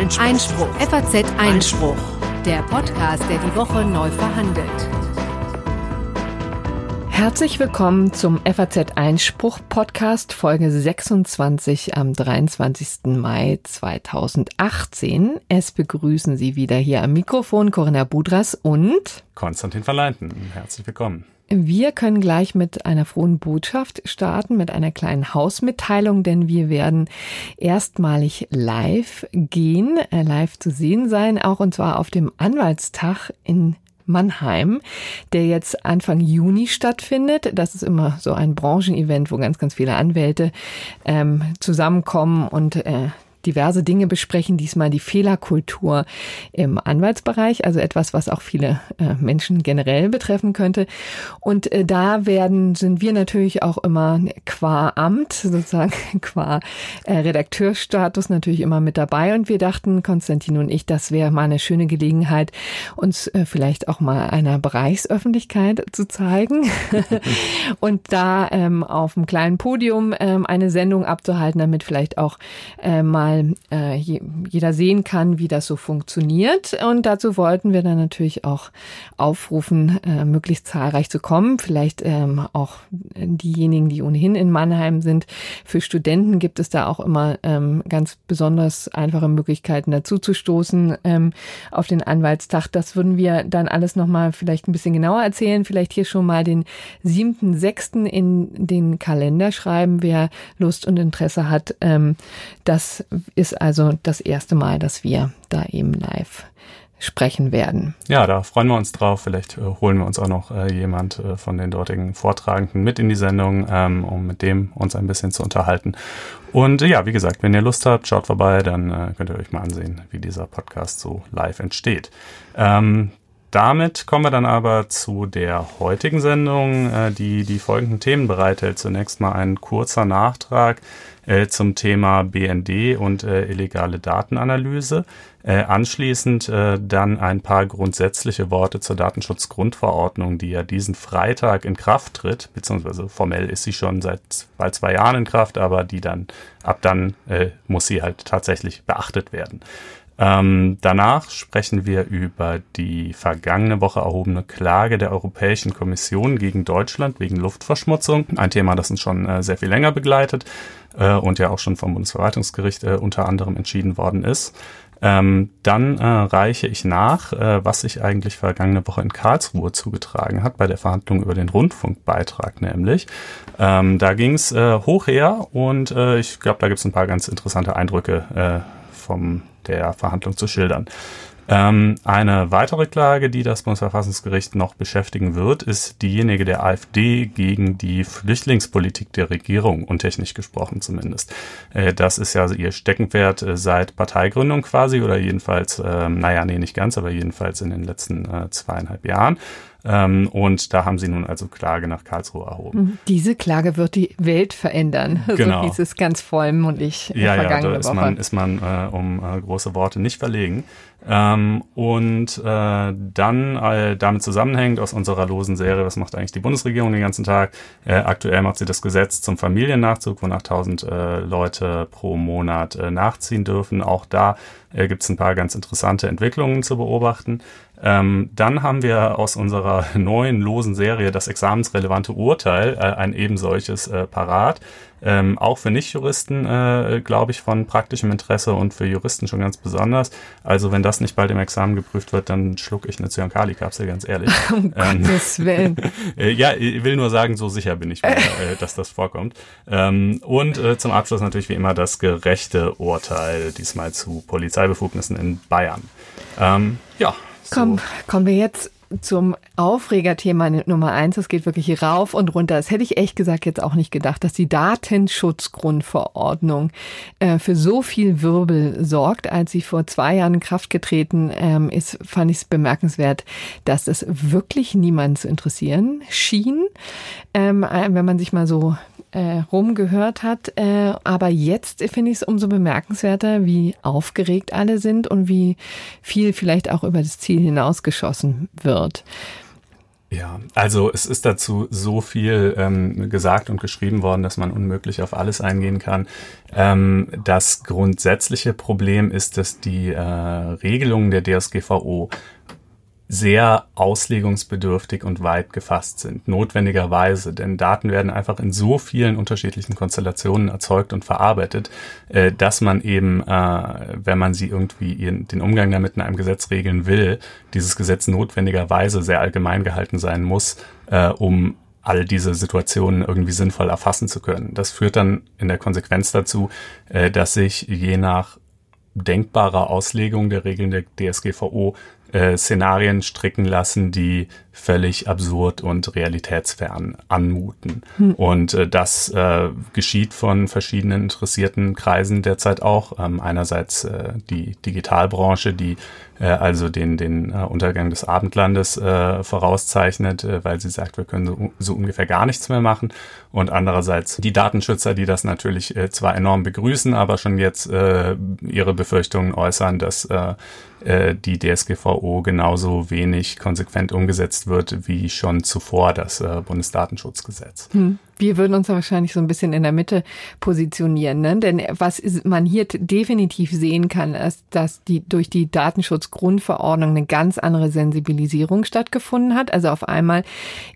Einspruch. Einspruch. FAZ Einspruch. Der Podcast, der die Woche neu verhandelt. Herzlich willkommen zum FAZ Einspruch Podcast Folge 26 am 23. Mai 2018. Es begrüßen Sie wieder hier am Mikrofon Corinna Budras und Konstantin Verleinten. Herzlich willkommen. Wir können gleich mit einer frohen Botschaft starten, mit einer kleinen Hausmitteilung, denn wir werden erstmalig live gehen, äh, live zu sehen sein, auch und zwar auf dem Anwaltstag in Mannheim, der jetzt Anfang Juni stattfindet. Das ist immer so ein Branchenevent, wo ganz, ganz viele Anwälte ähm, zusammenkommen und äh, diverse Dinge besprechen. Diesmal die Fehlerkultur im Anwaltsbereich, also etwas, was auch viele äh, Menschen generell betreffen könnte. Und äh, da werden, sind wir natürlich auch immer qua Amt, sozusagen qua äh, Redakteurstatus natürlich immer mit dabei. Und wir dachten, Konstantin und ich, das wäre mal eine schöne Gelegenheit, uns äh, vielleicht auch mal einer Bereichsöffentlichkeit zu zeigen und da ähm, auf einem kleinen Podium ähm, eine Sendung abzuhalten, damit vielleicht auch äh, mal mal äh, jeder sehen kann, wie das so funktioniert. Und dazu wollten wir dann natürlich auch aufrufen, äh, möglichst zahlreich zu kommen. Vielleicht ähm, auch diejenigen, die ohnehin in Mannheim sind. Für Studenten gibt es da auch immer ähm, ganz besonders einfache Möglichkeiten dazu zu stoßen ähm, auf den Anwaltstag. Das würden wir dann alles nochmal vielleicht ein bisschen genauer erzählen. Vielleicht hier schon mal den siebten, sechsten in den Kalender schreiben, wer Lust und Interesse hat. Ähm, das ist also das erste Mal, dass wir da eben live sprechen werden. Ja, da freuen wir uns drauf. Vielleicht äh, holen wir uns auch noch äh, jemand äh, von den dortigen Vortragenden mit in die Sendung, ähm, um mit dem uns ein bisschen zu unterhalten. Und ja, wie gesagt, wenn ihr Lust habt, schaut vorbei, dann äh, könnt ihr euch mal ansehen, wie dieser Podcast so live entsteht. Ähm, damit kommen wir dann aber zu der heutigen Sendung, äh, die die folgenden Themen bereithält. Zunächst mal ein kurzer Nachtrag äh, zum Thema BND und äh, illegale Datenanalyse. Äh, anschließend äh, dann ein paar grundsätzliche Worte zur Datenschutzgrundverordnung, die ja diesen Freitag in Kraft tritt, beziehungsweise formell ist sie schon seit bald zwei Jahren in Kraft, aber die dann ab dann äh, muss sie halt tatsächlich beachtet werden. Ähm, danach sprechen wir über die vergangene Woche erhobene Klage der Europäischen Kommission gegen Deutschland wegen Luftverschmutzung. Ein Thema, das uns schon äh, sehr viel länger begleitet äh, und ja auch schon vom Bundesverwaltungsgericht äh, unter anderem entschieden worden ist. Ähm, dann äh, reiche ich nach, äh, was sich eigentlich vergangene Woche in Karlsruhe zugetragen hat, bei der Verhandlung über den Rundfunkbeitrag nämlich. Ähm, da ging es äh, hoch her und äh, ich glaube, da gibt es ein paar ganz interessante Eindrücke äh, vom der Verhandlung zu schildern. Ähm, eine weitere Klage, die das Bundesverfassungsgericht noch beschäftigen wird, ist diejenige der AfD gegen die Flüchtlingspolitik der Regierung, untechnisch gesprochen zumindest. Äh, das ist ja ihr Steckenpferd äh, seit Parteigründung quasi oder jedenfalls, äh, naja, nee, nicht ganz, aber jedenfalls in den letzten äh, zweieinhalb Jahren. Ähm, und da haben sie nun also Klage nach Karlsruhe erhoben. Mhm. Diese Klage wird die Welt verändern. Genau. So hieß es ganz vollmundig ja, ja, da ist man, ist man äh, um äh, große Worte nicht verlegen. Ähm, und äh, dann äh, damit zusammenhängt aus unserer losen Serie, was macht eigentlich die Bundesregierung den ganzen Tag? Äh, aktuell macht sie das Gesetz zum Familiennachzug, wonach 1000 äh, Leute pro Monat äh, nachziehen dürfen. Auch da äh, gibt es ein paar ganz interessante Entwicklungen zu beobachten. Ähm, dann haben wir aus unserer neuen losen Serie das examensrelevante Urteil, äh, ein ebensolches äh, parat. Ähm, auch für Nichtjuristen, äh, glaube ich, von praktischem Interesse und für Juristen schon ganz besonders. Also wenn das nicht bald im Examen geprüft wird, dann schluck ich eine Zyankali-Kapsel, ganz ehrlich. Um ähm, Gottes Willen. äh, ja, ich will nur sagen, so sicher bin ich, mir, äh, dass das vorkommt. Ähm, und äh, zum Abschluss natürlich wie immer das gerechte Urteil, diesmal zu Polizeibefugnissen in Bayern. Ähm, ja. Komm, kommen wir jetzt zum Aufregerthema Nummer eins. Es geht wirklich rauf und runter. Das hätte ich echt gesagt jetzt auch nicht gedacht, dass die Datenschutzgrundverordnung äh, für so viel Wirbel sorgt. Als sie vor zwei Jahren in Kraft getreten ähm, ist, fand ich es bemerkenswert, dass es wirklich niemand zu interessieren schien. Ähm, äh, wenn man sich mal so äh, rumgehört hat. Äh, aber jetzt finde ich es umso bemerkenswerter, wie aufgeregt alle sind und wie viel vielleicht auch über das Ziel hinausgeschossen wird. Ja, also es ist dazu so viel ähm, gesagt und geschrieben worden, dass man unmöglich auf alles eingehen kann. Ähm, das grundsätzliche Problem ist, dass die äh, Regelungen der DSGVO sehr auslegungsbedürftig und weit gefasst sind, notwendigerweise, denn Daten werden einfach in so vielen unterschiedlichen Konstellationen erzeugt und verarbeitet, äh, dass man eben, äh, wenn man sie irgendwie in, den Umgang damit in einem Gesetz regeln will, dieses Gesetz notwendigerweise sehr allgemein gehalten sein muss, äh, um all diese Situationen irgendwie sinnvoll erfassen zu können. Das führt dann in der Konsequenz dazu, dass sich je nach denkbarer Auslegung der Regeln der DSGVO äh, Szenarien stricken lassen, die völlig absurd und realitätsfern anmuten. Hm. Und äh, das äh, geschieht von verschiedenen interessierten Kreisen derzeit auch. Ähm, einerseits äh, die Digitalbranche, die also den, den äh, Untergang des Abendlandes äh, vorauszeichnet, äh, weil sie sagt, wir können so, so ungefähr gar nichts mehr machen. Und andererseits die Datenschützer, die das natürlich äh, zwar enorm begrüßen, aber schon jetzt äh, ihre Befürchtungen äußern, dass äh, äh die DSGVO genauso wenig konsequent umgesetzt wird wie schon zuvor das äh, Bundesdatenschutzgesetz. Hm. Wir würden uns wahrscheinlich so ein bisschen in der Mitte positionieren, ne? denn was man hier definitiv sehen kann, ist, dass die durch die Datenschutzgrundverordnung eine ganz andere Sensibilisierung stattgefunden hat. Also auf einmal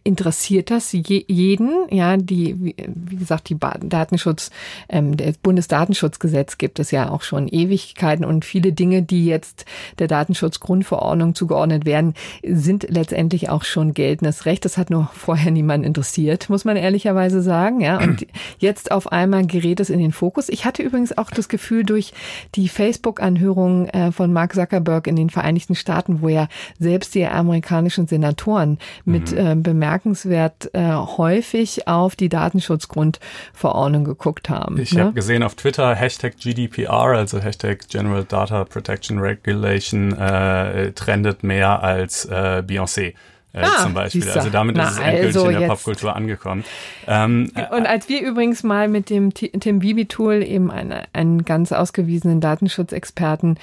interessiert das je, jeden, ja, die, wie, gesagt, die Datenschutz, ähm, das Bundesdatenschutzgesetz gibt es ja auch schon Ewigkeiten und viele Dinge, die jetzt der Datenschutzgrundverordnung zugeordnet werden, sind letztendlich auch schon geltendes Recht. Das hat nur vorher niemand interessiert, muss man ehrlicherweise fairerweise sagen, ja. Und jetzt auf einmal gerät es in den Fokus. Ich hatte übrigens auch das Gefühl durch die Facebook-Anhörung äh, von Mark Zuckerberg in den Vereinigten Staaten, wo ja selbst die amerikanischen Senatoren mit mhm. äh, bemerkenswert äh, häufig auf die Datenschutzgrundverordnung geguckt haben. Ich ne? habe gesehen auf Twitter Hashtag GDPR, also Hashtag General Data Protection Regulation, äh, trendet mehr als äh, Beyoncé äh, ah, zum Beispiel. Also damit Na, ist es endgültig also in der jetzt. Popkultur angekommen. Ähm, und als wir übrigens mal mit dem Tim Bibi-Tool, eben eine, einen ganz ausgewiesenen Datenschutzexperten,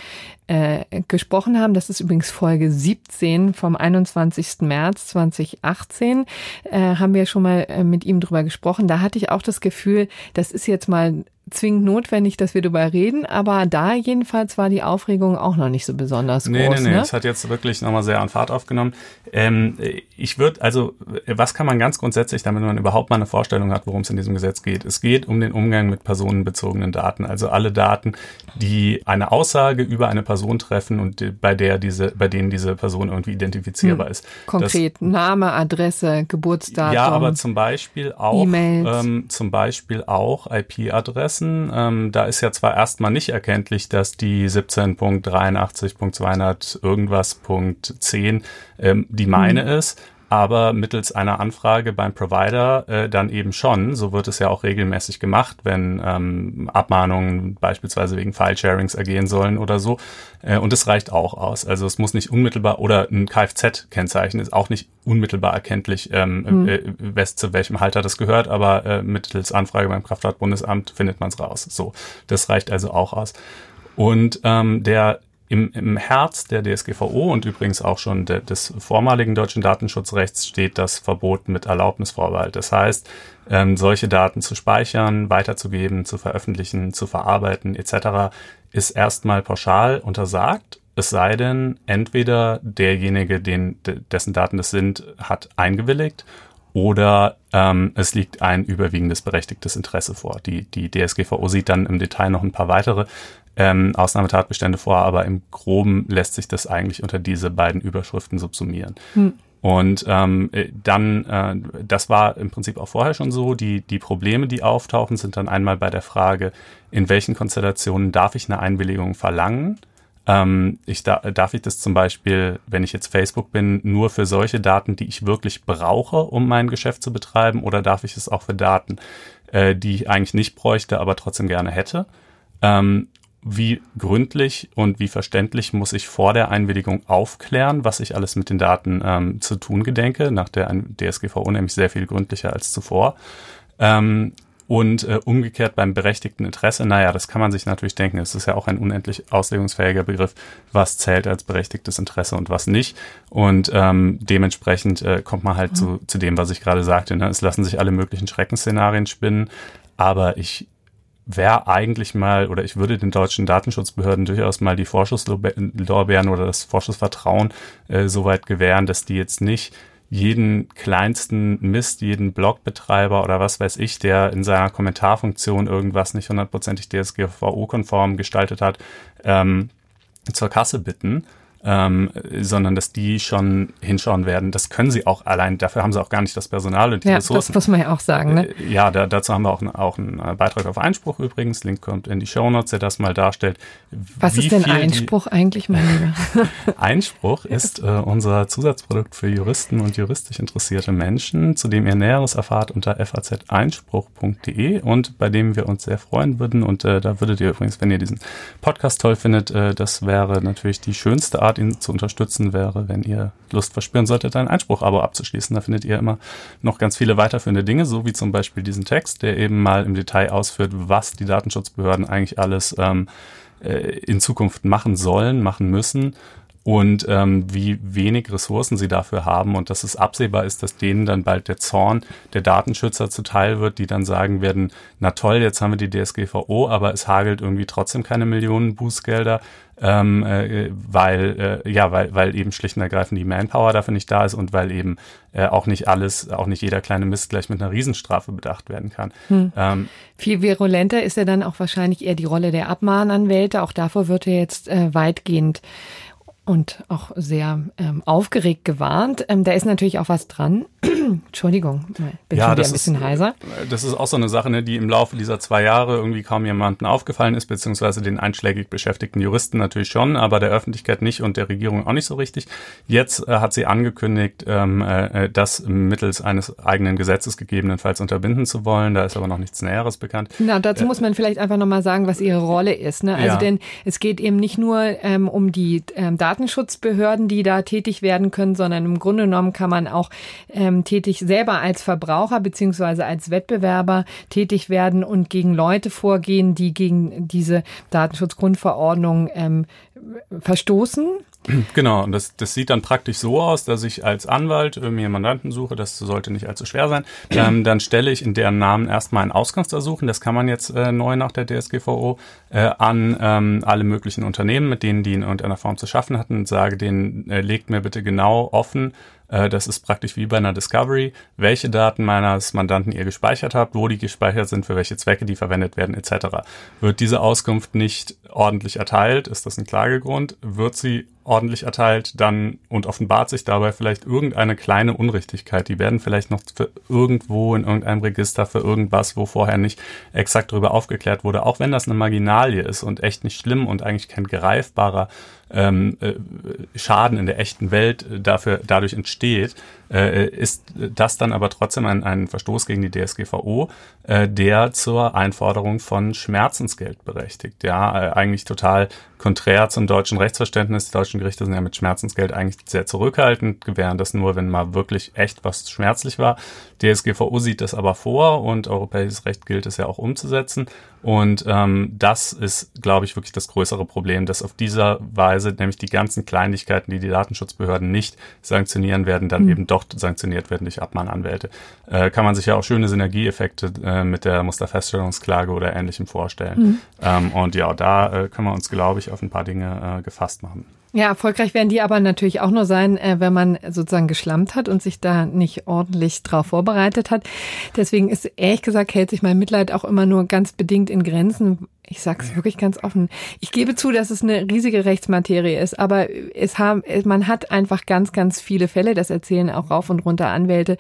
äh, gesprochen haben, das ist übrigens Folge 17 vom 21. März 2018, äh, haben wir schon mal äh, mit ihm drüber gesprochen. Da hatte ich auch das Gefühl, das ist jetzt mal zwingend notwendig, dass wir darüber reden, aber da jedenfalls war die Aufregung auch noch nicht so besonders nee, groß. Nee, nee, nee, es hat jetzt wirklich nochmal sehr an Fahrt aufgenommen. Ähm, ich würde, also, was kann man ganz grundsätzlich, damit man überhaupt mal eine Vorstellung hat, worum es in diesem Gesetz geht? Es geht um den Umgang mit personenbezogenen Daten, also alle Daten, die eine Aussage über eine Person treffen und bei der diese, bei denen diese Person irgendwie identifizierbar hm. ist. Konkret das, Name, Adresse, Geburtsdatum. Ja, aber zum Beispiel auch, ähm, zum Beispiel auch IP-Adresse lassen. Ähm, da ist ja zwar erstmal nicht erkenntlich, dass die 17.83.200 irgendwas.10 ähm, die meine mhm. ist, aber mittels einer Anfrage beim Provider äh, dann eben schon. So wird es ja auch regelmäßig gemacht, wenn ähm, Abmahnungen beispielsweise wegen File-Sharings ergehen sollen oder so. Äh, und es reicht auch aus. Also es muss nicht unmittelbar oder ein Kfz-Kennzeichen ist auch nicht unmittelbar erkenntlich, ähm, hm. äh, zu welchem Halter das gehört, aber äh, mittels Anfrage beim Kraftfahrtbundesamt findet man es raus. So, das reicht also auch aus. Und ähm, der im, Im Herz der DSGVO und übrigens auch schon de, des vormaligen deutschen Datenschutzrechts steht das Verbot mit Erlaubnisvorbehalt. Das heißt, ähm, solche Daten zu speichern, weiterzugeben, zu veröffentlichen, zu verarbeiten etc. ist erstmal pauschal untersagt. Es sei denn, entweder derjenige, den, dessen Daten das sind, hat eingewilligt oder ähm, es liegt ein überwiegendes berechtigtes Interesse vor. Die, die DSGVO sieht dann im Detail noch ein paar weitere ähm, Ausnahmetatbestände vor, aber im Groben lässt sich das eigentlich unter diese beiden Überschriften subsumieren. Hm. Und ähm, äh, dann, äh, das war im Prinzip auch vorher schon so, die, die Probleme, die auftauchen, sind dann einmal bei der Frage, in welchen Konstellationen darf ich eine Einwilligung verlangen? Ähm, ich da, darf ich das zum Beispiel, wenn ich jetzt Facebook bin, nur für solche Daten, die ich wirklich brauche, um mein Geschäft zu betreiben, oder darf ich es auch für Daten, äh, die ich eigentlich nicht bräuchte, aber trotzdem gerne hätte? Ähm, wie gründlich und wie verständlich muss ich vor der Einwilligung aufklären, was ich alles mit den Daten ähm, zu tun gedenke, nach der DSGVO nämlich sehr viel gründlicher als zuvor. Ähm, Und äh, umgekehrt beim berechtigten Interesse, naja, das kann man sich natürlich denken. Es ist ja auch ein unendlich auslegungsfähiger Begriff, was zählt als berechtigtes Interesse und was nicht. Und ähm, dementsprechend äh, kommt man halt mhm. zu, zu dem, was ich gerade sagte. Ne? Es lassen sich alle möglichen Schreckensszenarien spinnen, aber ich wäre eigentlich mal, oder ich würde den deutschen Datenschutzbehörden durchaus mal die Vorschusslorbeeren oder das Vorschussvertrauen äh, so weit gewähren, dass die jetzt nicht jeden kleinsten Mist, jeden Blogbetreiber oder was weiß ich, der in seiner Kommentarfunktion irgendwas nicht hundertprozentig DSGVO-konform gestaltet hat, ähm, zur Kasse bitten, ähm, sondern dass die schon hinschauen werden. Das können sie auch allein, dafür haben sie auch gar nicht das Personal und die ja, Ressourcen. Das muss man ja auch sagen. Ne? Äh, ja, da, dazu haben wir auch, auch einen äh, Beitrag auf Einspruch übrigens. Link kommt in die Show Notes, der das mal darstellt. Was ist denn Einspruch eigentlich, mein Lieber? Einspruch ist äh, unser Zusatzprodukt für Juristen und juristisch interessierte Menschen, zu dem ihr Näheres erfahrt unter fazeinspruch.de und bei dem wir uns sehr freuen würden. Und äh, da würdet ihr übrigens, wenn ihr diesen Podcast toll findet, äh, das wäre natürlich die schönste Art, Art, ihn zu unterstützen, wäre, wenn ihr Lust verspüren solltet, ein Einspruch-Abo abzuschließen. Da findet ihr immer noch ganz viele weiterführende Dinge, so wie zum Beispiel diesen Text, der eben mal im Detail ausführt, was die Datenschutzbehörden eigentlich alles ähm, äh, in Zukunft machen sollen, machen müssen und ähm, wie wenig Ressourcen sie dafür haben und dass es absehbar ist, dass denen dann bald der Zorn der Datenschützer zuteil wird, die dann sagen werden, na toll, jetzt haben wir die DSGVO, aber es hagelt irgendwie trotzdem keine Millionen Bußgelder, ähm, äh, weil äh, ja, weil weil eben schlicht und ergreifend die Manpower dafür nicht da ist und weil eben äh, auch nicht alles, auch nicht jeder kleine Mist gleich mit einer Riesenstrafe bedacht werden kann. Hm. Ähm, Viel virulenter ist ja dann auch wahrscheinlich eher die Rolle der Abmahnanwälte. Auch davor wird er jetzt äh, weitgehend und auch sehr ähm, aufgeregt gewarnt. Ähm, da ist natürlich auch was dran. Entschuldigung, bin ja, schon wieder ein bisschen ist, heiser. Das ist auch so eine Sache, ne, die im Laufe dieser zwei Jahre irgendwie kaum jemandem aufgefallen ist, beziehungsweise den einschlägig beschäftigten Juristen natürlich schon, aber der Öffentlichkeit nicht und der Regierung auch nicht so richtig. Jetzt äh, hat sie angekündigt, ähm, äh, das mittels eines eigenen Gesetzes gegebenenfalls unterbinden zu wollen. Da ist aber noch nichts Näheres bekannt. Na, dazu äh, muss man vielleicht einfach nochmal sagen, was ihre Rolle ist. Ne? Also ja. denn es geht eben nicht nur ähm, um die ähm, Datenschutzbehörden, die da tätig werden können, sondern im Grunde genommen kann man auch ähm, tätig selber als Verbraucher beziehungsweise als Wettbewerber tätig werden und gegen Leute vorgehen, die gegen diese Datenschutzgrundverordnung ähm, verstoßen. Genau, und das, das sieht dann praktisch so aus, dass ich als Anwalt äh, mir Mandanten suche, das sollte nicht allzu schwer sein. Ähm, dann stelle ich in deren Namen erstmal ein Auskunftsersuchen, das kann man jetzt äh, neu nach der DSGVO, äh, an ähm, alle möglichen Unternehmen, mit denen die in irgendeiner Form zu schaffen hatten und sage denen, äh, legt mir bitte genau offen, das ist praktisch wie bei einer Discovery, welche Daten meines Mandanten ihr gespeichert habt, wo die gespeichert sind, für welche Zwecke die verwendet werden, etc. Wird diese Auskunft nicht ordentlich erteilt, ist das ein Klagegrund. Wird sie ordentlich erteilt, dann und offenbart sich dabei vielleicht irgendeine kleine Unrichtigkeit. Die werden vielleicht noch für irgendwo in irgendeinem Register für irgendwas, wo vorher nicht exakt darüber aufgeklärt wurde, auch wenn das eine Marginalie ist und echt nicht schlimm und eigentlich kein greifbarer ähm, äh, Schaden in der echten Welt dafür dadurch entsteht, äh, ist das dann aber trotzdem ein, ein Verstoß gegen die DSGVO, äh, der zur Einforderung von Schmerzensgeld berechtigt. Ja, äh, eigentlich total konträr zum deutschen Rechtsverständnis. Die deutschen Gerichte sind ja mit Schmerzensgeld eigentlich sehr zurückhaltend, gewähren das nur, wenn mal wirklich echt was schmerzlich war. DSGVO sieht das aber vor und europäisches Recht gilt es ja auch umzusetzen. Und ähm, das ist, glaube ich, wirklich das größere Problem, dass auf dieser Weise nämlich die ganzen Kleinigkeiten, die die Datenschutzbehörden nicht sanktionieren werden, dann mhm. eben doch sanktioniert werden durch Abmahnanwälte. Äh, kann man sich ja auch schöne Synergieeffekte äh, mit der Musterfeststellungsklage oder ähnlichem vorstellen. Mhm. Ähm, und ja, da äh, können wir uns, glaube ich, auf ein paar Dinge äh, gefasst machen. Ja, erfolgreich werden die aber natürlich auch nur sein, äh, wenn man sozusagen geschlampt hat und sich da nicht ordentlich drauf vorbereitet hat. Deswegen ist ehrlich gesagt, hält sich mein Mitleid auch immer nur ganz bedingt in Grenzen, ich sage es wirklich ganz offen. Ich gebe zu, dass es eine riesige Rechtsmaterie ist, aber es haben, man hat einfach ganz, ganz viele Fälle, das erzählen auch rauf und runter Anwälte,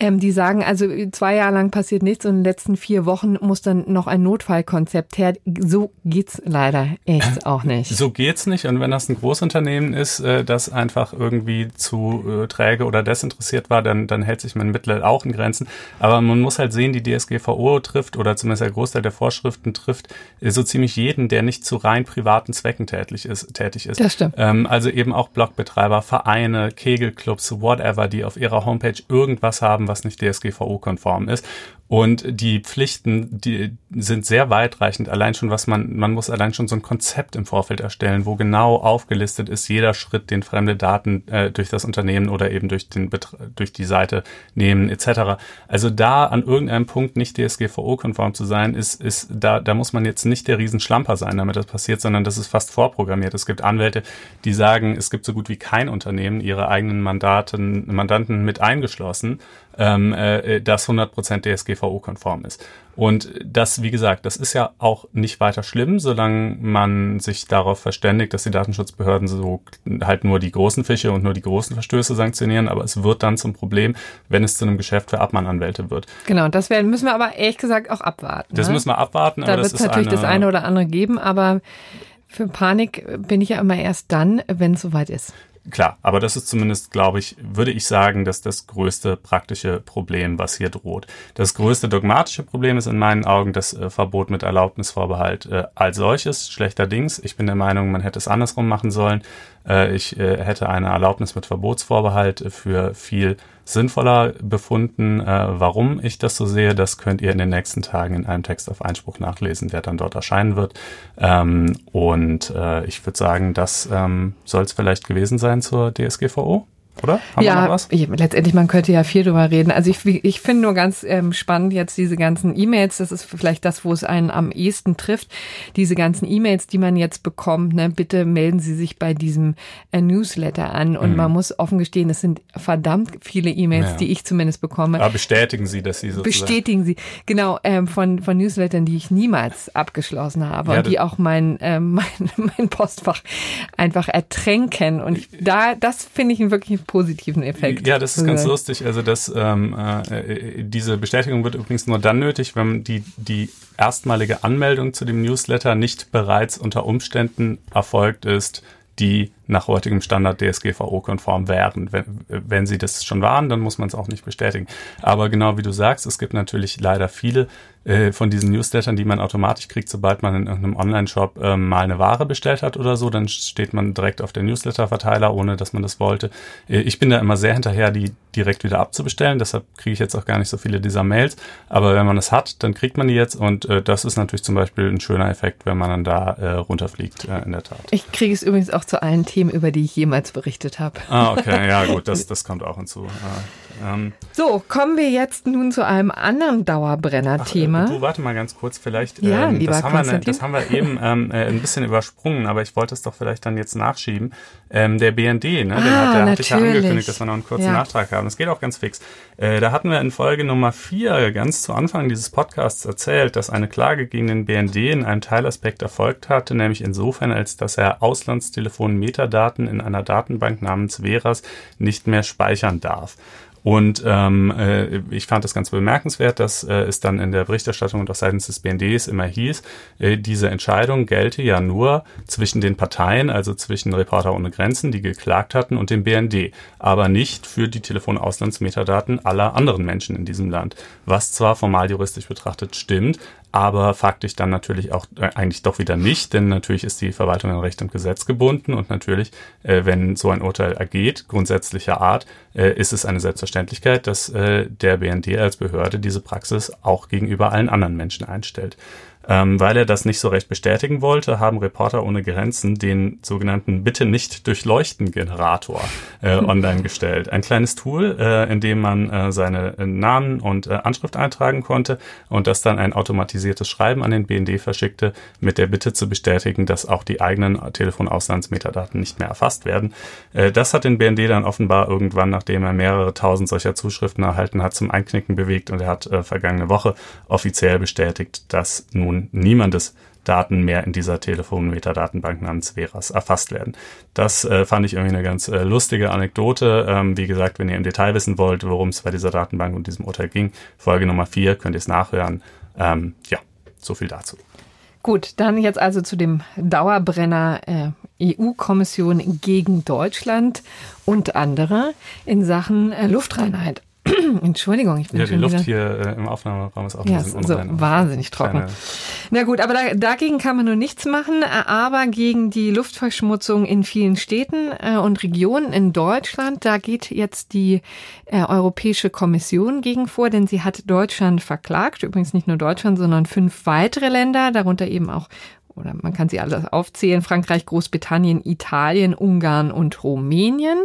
ähm, die sagen, also zwei Jahre lang passiert nichts und in den letzten vier Wochen muss dann noch ein Notfallkonzept her. So geht's leider echt auch nicht. So geht's nicht und wenn das ein Großunternehmen ist, äh, das einfach irgendwie zu äh, träge oder desinteressiert war, dann, dann hält sich mein Mittel auch in Grenzen. Aber man muss halt sehen, die DSGVO trifft oder zumindest der Großteil der Vorschriften trifft so ziemlich jeden, der nicht zu rein privaten Zwecken tätig ist. Tätig ist. Das stimmt. Ähm, also eben auch Blogbetreiber, Vereine, Kegelclubs, whatever, die auf ihrer Homepage irgendwas haben, was nicht DSGVO-konform ist. Und die Pflichten, die sind sehr weitreichend. Allein schon, was man, man muss allein schon so ein Konzept im Vorfeld erstellen, wo genau aufgelistet ist jeder Schritt, den fremde Daten äh, durch das Unternehmen oder eben durch den durch die Seite nehmen etc. Also da an irgendeinem Punkt nicht DSGVO-konform zu sein, ist, ist da, da muss man jetzt nicht der Riesenschlamper sein, damit das passiert, sondern das ist fast vorprogrammiert. Es gibt Anwälte, die sagen, es gibt so gut wie kein Unternehmen ihre eigenen Mandaten, Mandanten mit eingeschlossen, ähm, äh, das 100% DSGVO-konform ist. Und das, wie gesagt, das ist ja auch nicht weiter schlimm, solange man sich darauf verständigt, dass die Datenschutzbehörden so halt nur die großen Fische und nur die großen Verstöße sanktionieren. Aber es wird dann zum Problem, wenn es zu einem Geschäft für Abmahnanwälte wird. Genau, das werden, müssen wir aber ehrlich gesagt auch abwarten. Das ne? müssen wir abwarten. Da wird es natürlich eine, das eine oder andere geben, aber für Panik bin ich ja immer erst dann, wenn es soweit ist. Klar, aber das ist zumindest, glaube ich, würde ich sagen, dass das größte praktische Problem, was hier droht. Das größte dogmatische Problem ist in meinen Augen das äh, Verbot mit Erlaubnisvorbehalt äh, als solches. Schlechterdings. Ich bin der Meinung, man hätte es andersrum machen sollen. Äh, ich äh, hätte eine Erlaubnis mit Verbotsvorbehalt für viel sinnvoller befunden. Äh, warum ich das so sehe, das könnt ihr in den nächsten Tagen in einem Text auf Einspruch nachlesen, der dann dort erscheinen wird. Ähm, und äh, ich würde sagen, das ähm, soll es vielleicht gewesen sein zur DSGVO oder? Haben ja, letztendlich, man könnte ja viel drüber reden. Also ich, ich finde nur ganz ähm, spannend jetzt diese ganzen E-Mails, das ist vielleicht das, wo es einen am ehesten trifft, diese ganzen E-Mails, die man jetzt bekommt, ne, bitte melden Sie sich bei diesem äh, Newsletter an. Und mhm. man muss offen gestehen, es sind verdammt viele E-Mails, ja. die ich zumindest bekomme. Aber bestätigen Sie, dass Sie sozusagen... Bestätigen Sie, genau, ähm, von, von Newslettern, die ich niemals abgeschlossen habe ja, und die auch mein, äh, mein, mein Postfach einfach ertränken. Und ich, da, das finde ich wirklich positiven Effekt. Ja, das ist ganz lustig. Also das, ähm, äh, diese Bestätigung wird übrigens nur dann nötig, wenn die, die erstmalige Anmeldung zu dem Newsletter nicht bereits unter Umständen erfolgt ist, die nach heutigem Standard DSGVO-konform wären. Wenn, wenn sie das schon waren, dann muss man es auch nicht bestätigen. Aber genau wie du sagst, es gibt natürlich leider viele äh, von diesen Newslettern, die man automatisch kriegt, sobald man in irgendeinem Online-Shop äh, mal eine Ware bestellt hat oder so, dann steht man direkt auf der Newsletter-Verteiler, ohne dass man das wollte. Äh, ich bin da immer sehr hinterher, die direkt wieder abzubestellen, deshalb kriege ich jetzt auch gar nicht so viele dieser Mails. Aber wenn man es hat, dann kriegt man die jetzt und äh, das ist natürlich zum Beispiel ein schöner Effekt, wenn man dann da äh, runterfliegt, äh, in der Tat. Ich kriege es übrigens auch zu allen Themen, über die ich jemals berichtet habe. Ah, okay, ja gut, das, das kommt auch hinzu. Ähm, so, kommen wir jetzt nun zu einem anderen Dauerbrenner-Thema. Du, warte mal ganz kurz, vielleicht. Ja, ähm, das, haben wir, das haben wir eben ähm, äh, ein bisschen übersprungen, aber ich wollte es doch vielleicht dann jetzt nachschieben. Ähm, der BND, ne, ah, den hat, der hatte ich ja angekündigt, dass wir noch einen kurzen ja. Nachtrag haben. Das geht auch ganz fix. Äh, da hatten wir in Folge Nummer vier ganz zu Anfang dieses Podcasts erzählt, dass eine Klage gegen den BND in einem Teilaspekt erfolgt hatte, nämlich insofern, als dass er Auslandstelefon-Metadaten in einer Datenbank namens Veras nicht mehr speichern darf. Und ähm, äh, ich fand es ganz bemerkenswert, dass äh, es dann in der Berichterstattung und auch seitens des BNDs immer hieß, äh, diese Entscheidung gelte ja nur zwischen den Parteien, also zwischen Reporter ohne Grenzen, die geklagt hatten, und dem BND, aber nicht für die Telefonauslandsmetadaten aller anderen Menschen in diesem Land. Was zwar formal juristisch betrachtet stimmt, aber faktisch dann natürlich auch äh, eigentlich doch wieder nicht, denn natürlich ist die Verwaltung an Recht und Gesetz gebunden und natürlich, äh, wenn so ein Urteil ergeht, grundsätzlicher Art, äh, ist es eine Selbstverständlichkeit, dass äh, der BND als Behörde diese Praxis auch gegenüber allen anderen Menschen einstellt. Ähm, weil er das nicht so recht bestätigen wollte, haben Reporter ohne Grenzen den sogenannten Bitte nicht durchleuchten Generator äh, online gestellt. Ein kleines Tool, äh, in dem man äh, seine Namen und äh, Anschrift eintragen konnte und das dann ein automatisiertes Schreiben an den BND verschickte mit der Bitte zu bestätigen, dass auch die eigenen Telefonauslandsmetadaten nicht mehr erfasst werden. Äh, das hat den BND dann offenbar irgendwann, nachdem er mehrere tausend solcher Zuschriften erhalten hat, zum Einknicken bewegt und er hat äh, vergangene Woche offiziell bestätigt, dass nun niemandes Daten mehr in dieser Telefonmetadatenbank namens Veras erfasst werden. Das äh, fand ich irgendwie eine ganz äh, lustige Anekdote. Ähm, wie gesagt, wenn ihr im Detail wissen wollt, worum es bei dieser Datenbank und diesem Urteil ging, Folge Nummer 4 könnt ihr es nachhören. Ähm, ja, so viel dazu. Gut, dann jetzt also zu dem Dauerbrenner äh, EU-Kommission gegen Deutschland und andere in Sachen äh, Luftreinheit. Entschuldigung, ich bin ja, schon die Luft wieder hier äh, im Aufnahmeraum ist auch ja, ein bisschen so wahnsinnig trocken. Kleine- Na gut, aber da, dagegen kann man nur nichts machen, äh, aber gegen die Luftverschmutzung in vielen Städten äh, und Regionen in Deutschland, da geht jetzt die äh, Europäische Kommission gegen vor, denn sie hat Deutschland verklagt, übrigens nicht nur Deutschland, sondern fünf weitere Länder, darunter eben auch oder man kann sie alle aufzählen, Frankreich, Großbritannien, Italien, Ungarn und Rumänien.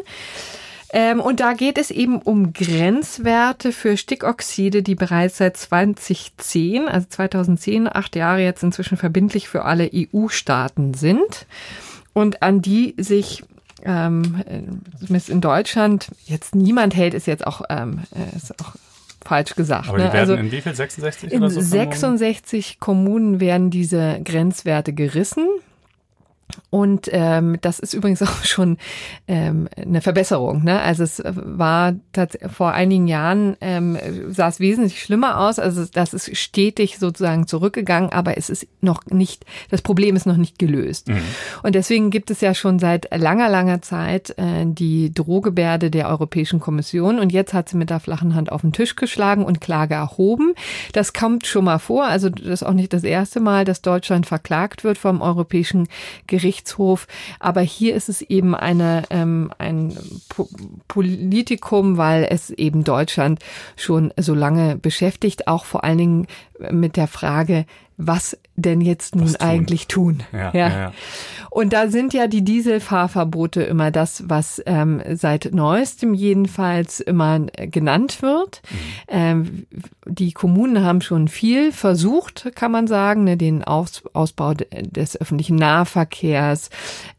Ähm, und da geht es eben um Grenzwerte für Stickoxide, die bereits seit 2010, also 2010, acht Jahre jetzt inzwischen verbindlich für alle EU-Staaten sind und an die sich ähm, äh, zumindest in Deutschland jetzt niemand hält, ist jetzt auch, ähm, äh, ist auch falsch gesagt. Aber ne? die werden also in wie viel? 66 in oder so? verloren? 66 Kommunen werden diese Grenzwerte gerissen. Und ähm, das ist übrigens auch schon ähm, eine Verbesserung. Ne? Also es war vor einigen Jahren ähm, sah es wesentlich schlimmer aus. Also das ist stetig sozusagen zurückgegangen, aber es ist noch nicht. Das Problem ist noch nicht gelöst. Und deswegen gibt es ja schon seit langer langer Zeit äh, die Drohgebärde der Europäischen Kommission. Und jetzt hat sie mit der flachen Hand auf den Tisch geschlagen und Klage erhoben. Das kommt schon mal vor. Also das ist auch nicht das erste Mal, dass Deutschland verklagt wird vom Europäischen Gerichtshof. Aber hier ist es eben eine, ähm, ein po Politikum, weil es eben Deutschland schon so lange beschäftigt, auch vor allen Dingen mit der Frage, was denn jetzt nun tun? eigentlich tun. Ja, ja. ja. Und da sind ja die Dieselfahrverbote immer das, was ähm, seit neuestem jedenfalls immer äh, genannt wird. Ähm, die Kommunen haben schon viel versucht, kann man sagen, ne, den Aus Ausbau de- des öffentlichen Nahverkehrs,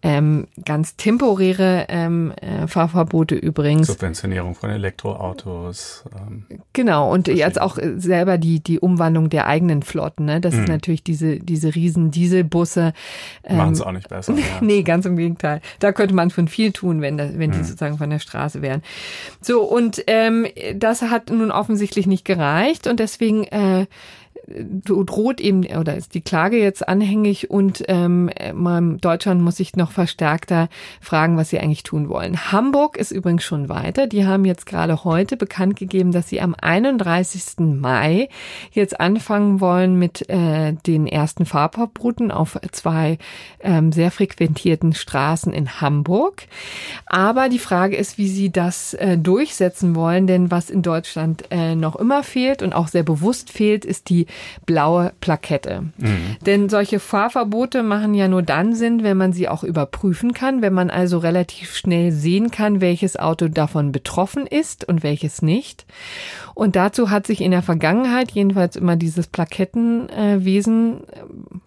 ähm, ganz temporäre ähm, äh, Fahrverbote übrigens. Subventionierung von Elektroautos. Ähm, Genau, und jetzt auch äh, selber die, die Umwandlung der eigenen Flotten. Ne? Das ist natürlich diese, diese riesen Dieselbusse. Ähm, Machen es auch nicht besser. Ja. Nee, ganz im Gegenteil. Da könnte man schon viel tun, wenn, das, wenn die sozusagen von der Straße wären. So, und ähm, das hat nun offensichtlich nicht gereicht und deswegen äh, droht eben oder ist die Klage jetzt anhängig und ähm, Deutschland muss sich noch verstärkter fragen, was sie eigentlich tun wollen. Hamburg ist übrigens schon weiter. Die haben jetzt gerade heute bekannt gegeben, dass sie am 31. Mai jetzt anfangen wollen mit äh, den ersten Fahrverboten auf zwei ähm, sehr frequentierten Straßen in Hamburg. Aber die Frage ist, wie sie das äh, durchsetzen wollen, denn was in Deutschland äh, noch immer fehlt und auch sehr bewusst fehlt, ist die blaue Plakette. Denn solche Fahrverbote machen ja nur dann Sinn, wenn man sie auch überprüfen kann, wenn man also relativ schnell sehen kann, welches Auto davon betroffen ist und welches nicht. Und dazu hat sich in der Vergangenheit jedenfalls immer dieses Plakettenwesen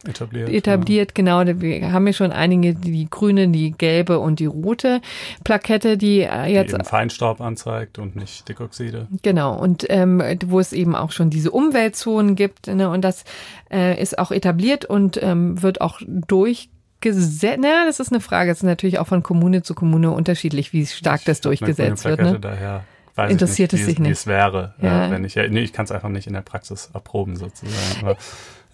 Etabliert. etabliert. Genau, wir haben ja schon einige, die grüne, die gelbe und die rote Plakette, die äh, Ja. Die jetzt eben Feinstaub anzeigt und nicht Stickoxide. Genau, und ähm, wo es eben auch schon diese Umweltzonen gibt. Ne, und das äh, ist auch etabliert und ähm, wird auch durchgesetzt. Na, das ist eine Frage. Es ist natürlich auch von Kommune zu Kommune unterschiedlich, wie stark das Eine grüne durchgesetzt wird. Ne? Daher Interessiert ich es nicht, sich nicht. Wie es wäre, Ja. äh, wenn ich ja, nee, ich kann es einfach nicht in der Praxis erproben sozusagen. Aber,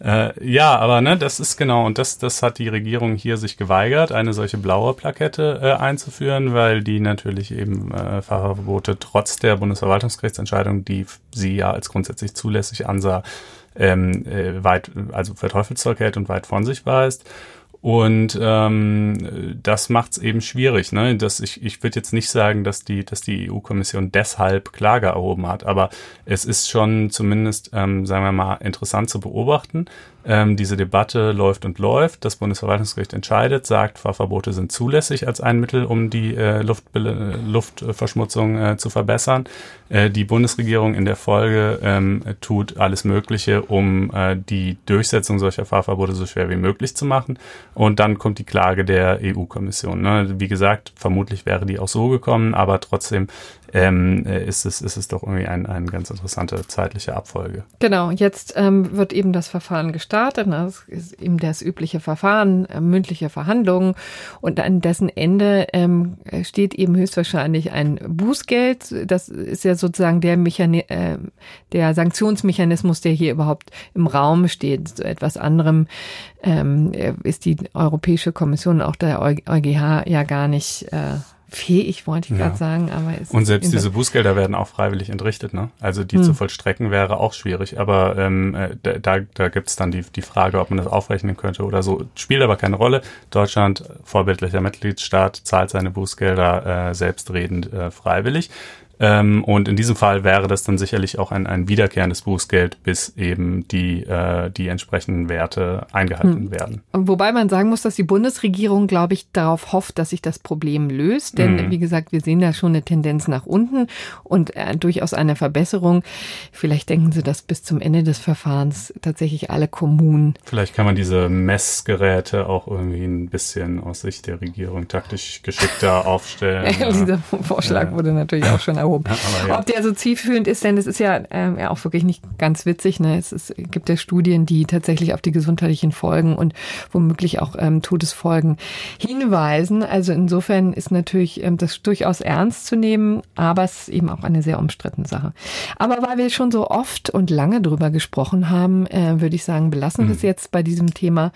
äh, ja, aber ne, das ist genau und das, das hat die Regierung hier sich geweigert, eine solche blaue Plakette äh, einzuführen, weil die natürlich eben äh, Fahrverbote trotz der Bundesverwaltungsgerichtsentscheidung, die sie ja als grundsätzlich zulässig ansah, ähm, äh, weit, also für Teufelszeug hält und weit von sich weist. Und ähm, das macht es eben schwierig. Ne? Das, ich ich würde jetzt nicht sagen, dass die, dass die EU-Kommission deshalb Klage erhoben hat, aber es ist schon zumindest, ähm, sagen wir mal, interessant zu beobachten. Ähm, diese Debatte läuft und läuft. Das Bundesverwaltungsgericht entscheidet, sagt, Fahrverbote sind zulässig als ein Mittel, um die äh, Luft, Luftverschmutzung äh, zu verbessern. Äh, die Bundesregierung in der Folge ähm, tut alles Mögliche, um äh, die Durchsetzung solcher Fahrverbote so schwer wie möglich zu machen. Und dann kommt die Klage der EU-Kommission. Ne? Wie gesagt, vermutlich wäre die auch so gekommen, aber trotzdem ähm, äh, ist, es, ist es doch irgendwie ein, eine ganz interessante zeitliche Abfolge. Genau, jetzt ähm, wird eben das Verfahren gestartet. Ne? Das ist eben das übliche Verfahren, äh, mündliche Verhandlungen. Und an dessen Ende ähm, steht eben höchstwahrscheinlich ein Bußgeld. Das ist ja sozusagen der, Mechani äh, der Sanktionsmechanismus, der hier überhaupt im Raum steht. Zu etwas anderem ähm, ist die Europäische Kommission, auch der EuGH, ja gar nicht äh, fähig, wollte ich ja. gerade sagen. Aber es Und selbst diese Bußgelder werden auch freiwillig entrichtet. Ne? Also die hm. zu vollstrecken wäre auch schwierig. Aber ähm, äh, da, da gibt es dann die, die Frage, ob man das aufrechnen könnte oder so. Spielt aber keine Rolle. Deutschland, vorbildlicher Mitgliedstaat, zahlt seine Bußgelder äh, selbstredend äh, freiwillig. Ähm, und in diesem Fall wäre das dann sicherlich auch ein, ein wiederkehrendes Bußgeld, bis eben die, äh, die entsprechenden Werte eingehalten hm. werden. Wobei man sagen muss, dass die Bundesregierung, glaube ich, darauf hofft, dass sich das Problem löst. Denn hm. wie gesagt, wir sehen da schon eine Tendenz nach unten und äh, durchaus eine Verbesserung. Vielleicht denken Sie, dass bis zum Ende des Verfahrens tatsächlich alle Kommunen. Vielleicht kann man diese Messgeräte auch irgendwie ein bisschen aus Sicht der Regierung taktisch geschickter aufstellen. Dieser Vorschlag ja. wurde natürlich auch schon erhoben. Ja, Ob der so zielführend ist, denn es ist ja, ähm, ja auch wirklich nicht ganz witzig. Ne? Es, ist, gibt ja Studien, die tatsächlich auf die gesundheitlichen Folgen und womöglich auch ähm, Todesfolgen hinweisen. Also insofern ist natürlich ähm, das durchaus ernst zu nehmen, aber es ist eben auch eine sehr umstrittene Sache. Aber weil wir schon so oft und lange drüber gesprochen haben, äh, würde ich sagen, belassen mhm. wir es jetzt bei diesem Thema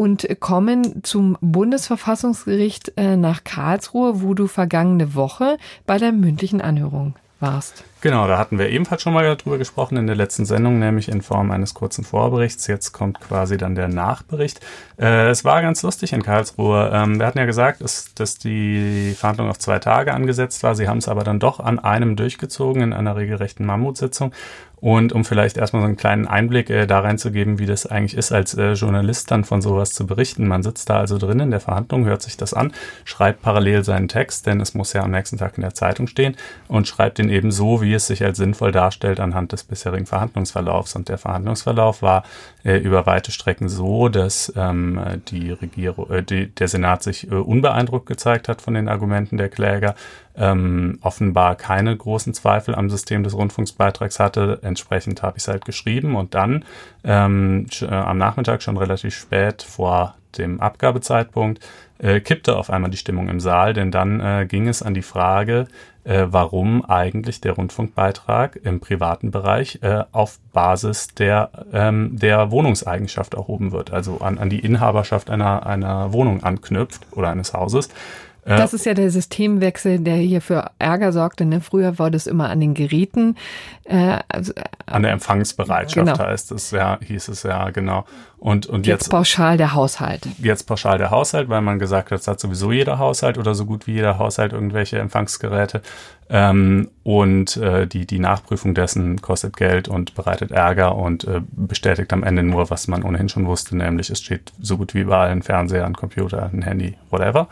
und kommen zum Bundesverfassungsgericht äh, nach Karlsruhe, wo du vergangene Woche bei der mündlichen Anhörung warst. Genau, da hatten wir ebenfalls schon mal drüber gesprochen in der letzten Sendung, nämlich in Form eines kurzen Vorberichts. Jetzt kommt quasi dann der Nachbericht. Äh, es war ganz lustig in Karlsruhe. Ähm, wir hatten ja gesagt, dass, dass die Verhandlung auf zwei Tage angesetzt war. Sie haben es aber dann doch an einem durchgezogen in einer regelrechten Mammutsitzung. Und um vielleicht erstmal so einen kleinen Einblick äh, da reinzugeben, wie das eigentlich ist, als äh, Journalist dann von sowas zu berichten. Man sitzt da also drin in der Verhandlung, hört sich das an, schreibt parallel seinen Text, denn es muss ja am nächsten Tag in der Zeitung stehen und schreibt den eben so, wie es sich als sinnvoll darstellt anhand des bisherigen Verhandlungsverlaufs. Und der Verhandlungsverlauf war äh, über weite Strecken so, dass ähm, die Regierung, äh, die, der Senat sich äh, unbeeindruckt gezeigt hat von den Argumenten der Kläger ähm, offenbar keine großen Zweifel am System des Rundfunksbeitrags hatte. Entsprechend habe ich es halt geschrieben und dann ähm, äh, am Nachmittag schon relativ spät vor dem Abgabezeitpunkt äh, kippte auf einmal die Stimmung im Saal, denn dann äh, ging es an die Frage, äh, warum eigentlich der Rundfunkbeitrag im privaten Bereich äh, auf Basis der, ähm, der Wohnungseigenschaft erhoben wird, also an, an die Inhaberschaft einer, einer Wohnung anknüpft oder eines Hauses. Das ist ja der Systemwechsel, der hier für Ärger sorgte. Ne? Früher war das immer an den Geräten. Äh, also, äh, an der Empfangsbereitschaft genau. heißt es, ja, hieß es ja, genau. Und, und jetzt, jetzt pauschal der Haushalt. Jetzt pauschal der Haushalt, weil man gesagt hat, es hat sowieso jeder Haushalt oder so gut wie jeder Haushalt irgendwelche Empfangsgeräte. Ähm, und äh, die, die Nachprüfung dessen kostet Geld und bereitet Ärger und äh, bestätigt am Ende nur, was man ohnehin schon wusste, nämlich es steht so gut wie überall ein Fernseher, ein Computer, ein Handy, whatever.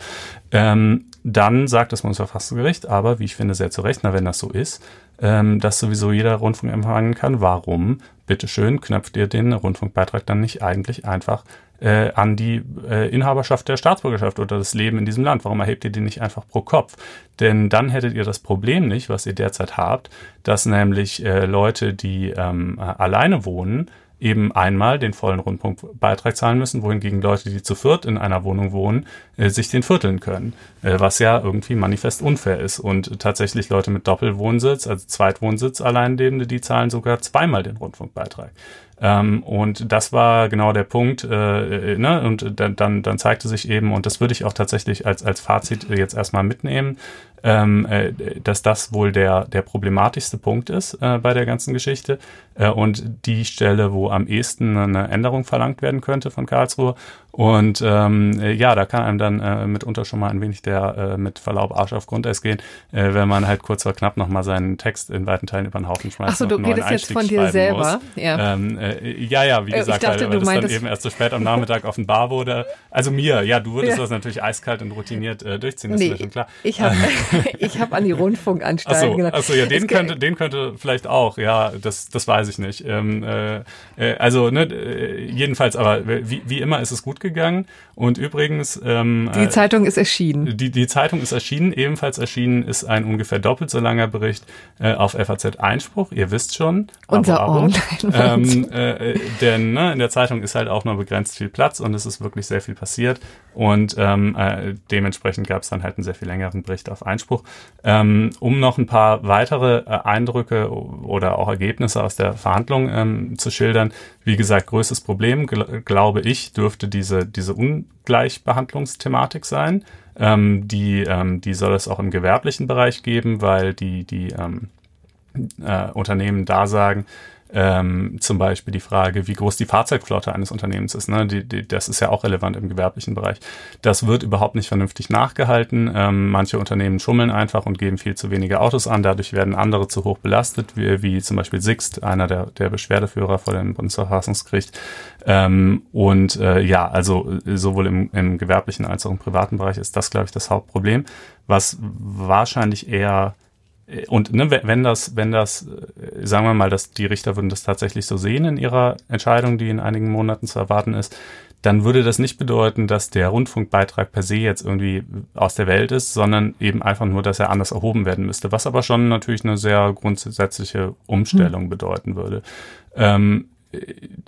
Ähm, dann sagt das Bundesverfassungsgericht, aber wie ich finde, sehr zu Recht, na, wenn das so ist, ähm, dass sowieso jeder Rundfunk empfangen kann, warum, bitteschön, knöpft ihr den Rundfunkbeitrag dann nicht eigentlich einfach äh, an die äh, Inhaberschaft der Staatsbürgerschaft oder das Leben in diesem Land? Warum erhebt ihr den nicht einfach pro Kopf? Denn dann hättet ihr das Problem nicht, was ihr derzeit habt, dass nämlich äh, Leute, die ähm, alleine wohnen, eben einmal den vollen Rundfunkbeitrag zahlen müssen, wohingegen Leute, die zu viert in einer Wohnung wohnen, äh, sich den vierteln können, äh, was ja irgendwie manifest unfair ist. Und tatsächlich Leute mit Doppelwohnsitz, also Zweitwohnsitz Alleinlebende, die zahlen sogar zweimal den Rundfunkbeitrag. Ähm, und das war genau der Punkt, äh, äh, ne? und dann, dann, dann zeigte sich eben, und das würde ich auch tatsächlich als, als Fazit jetzt erstmal mitnehmen, ähm, äh, dass das wohl der, der problematischste Punkt ist äh, bei der ganzen Geschichte äh, und die Stelle, wo am ehesten eine Änderung verlangt werden könnte von Karlsruhe. Und ähm, äh, ja, da kann einem dann äh, mitunter schon mal ein wenig der äh, mit Verlaub Arsch auf Grundeis gehen, äh, wenn man halt kurz vor knapp nochmal seinen Text in weiten Teilen über den Haufen schmeißt. Achso, du redest jetzt von dir selber. Ja. Ähm, äh, ja, ja, wie gesagt, dachte, halt, weil das dann eben erst so spät am Nachmittag offenbar wurde. Also mir, ja, du würdest ja. das natürlich eiskalt und routiniert äh, durchziehen, das nee, ist schon klar. Ich habe ich hab an die Rundfunkanstalten gedacht. Achso, ja, den könnte, den könnte vielleicht auch, ja, das, das weiß ich nicht. Ähm, äh, äh also, ne, äh, jedenfalls, aber wie, wie immer ist es gut gegangen. Und übrigens. Ähm, die Zeitung ist erschienen. Die, die Zeitung ist erschienen. Ebenfalls erschienen ist ein ungefähr doppelt so langer Bericht äh, auf FAZ Einspruch. Ihr wisst schon. Unser Abo, Abo. Ähm, äh, denn ne, in der Zeitung ist halt auch nur begrenzt viel Platz und es ist wirklich sehr viel passiert. Und ähm, äh, dementsprechend gab es dann halt einen sehr viel längeren Bericht auf Einspruch. Ähm, um noch ein paar weitere äh, Eindrücke oder auch Ergebnisse aus der Verhandlung ähm, zu schildern. Wie gesagt, größtes Problem, gl glaube ich, dürfte diese, diese Ungleichbehandlungsthematik sein Ähm, die, ähm, die soll es auch im gewerblichen Bereich geben, weil die, die ähm, äh, Unternehmen da sagen, ähm, zum Beispiel die Frage, wie groß die Fahrzeugflotte eines Unternehmens ist. Ne? Die, die, das ist ja auch relevant im gewerblichen Bereich. Das wird überhaupt nicht vernünftig nachgehalten. Ähm, manche Unternehmen schummeln einfach und geben viel zu wenige Autos an. Dadurch werden andere zu hoch belastet, wie, wie zum Beispiel Sixt, einer der, der Beschwerdeführer vor dem Bundesverfassungsgericht. Ähm, und äh, ja, also sowohl im, im gewerblichen als auch im privaten Bereich ist das, glaube ich, das Hauptproblem, was wahrscheinlich eher und ne, wenn das, wenn das, äh, sagen wir mal, dass die Richter würden das tatsächlich so sehen in ihrer Entscheidung, die in einigen Monaten zu erwarten ist, dann würde das nicht bedeuten, dass der Rundfunkbeitrag per se jetzt irgendwie aus der Welt ist, sondern eben einfach nur, dass er anders erhoben werden müsste, was aber schon natürlich eine sehr grundsätzliche Umstellung hm. bedeuten würde. Ähm,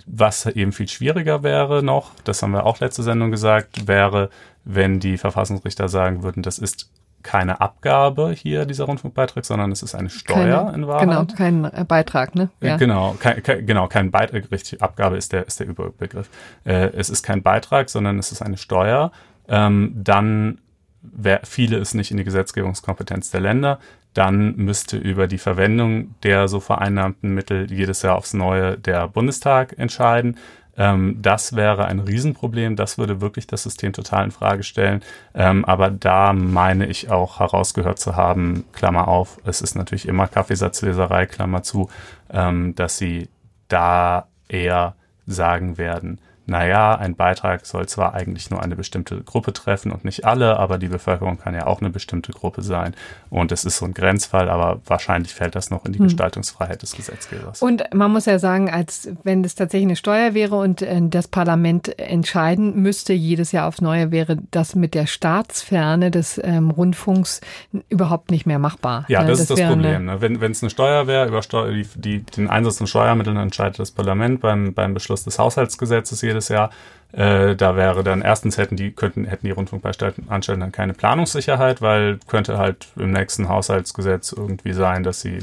was eben viel schwieriger wäre noch, das haben wir auch letzte Sendung gesagt, wäre, wenn die Verfassungsrichter sagen würden, das ist keine Abgabe hier, dieser Rundfunkbeitrag, sondern es ist eine Steuer keine, in Wahrheit. Genau, kein äh, Beitrag, ne? Ja. Genau, kein, kein, genau, kein Beitrag, richtig, Abgabe ist der, ist der Überbegriff. Äh, es ist kein Beitrag, sondern es ist eine Steuer. Ähm, dann wär, fiele es nicht in die Gesetzgebungskompetenz der Länder, dann müsste über die Verwendung der so vereinnahmten Mittel jedes Jahr aufs Neue der Bundestag entscheiden. Ähm, das wäre ein Riesenproblem. Das würde wirklich das System total in Frage stellen. Ähm, aber da meine ich auch herausgehört zu haben, Klammer auf, es ist natürlich immer Kaffeesatzleserei, Klammer zu, ähm, dass sie da eher sagen werden, naja, ein Beitrag soll zwar eigentlich nur eine bestimmte Gruppe treffen und nicht alle, aber die Bevölkerung kann ja auch eine bestimmte Gruppe sein. Und es ist so ein Grenzfall, aber wahrscheinlich fällt das noch in die hm. Gestaltungsfreiheit des Gesetzgebers. Und man muss ja sagen, als wenn das tatsächlich eine Steuer wäre und äh, das Parlament entscheiden müsste, jedes Jahr aufs Neue, wäre das mit der Staatsferne des ähm, Rundfunks überhaupt nicht mehr machbar. Ja, das, das ist das Problem. Ne? Wenn es eine Steuer wäre, über Steu die, die, den Einsatz von Steuermitteln entscheidet das Parlament beim, beim Beschluss des Haushaltsgesetzes jedes Jahr. Äh, da wäre dann erstens hätten die könnten hätten die Rundfunkanstalten dann keine Planungssicherheit, weil könnte halt im nächsten Haushaltsgesetz irgendwie sein, dass sie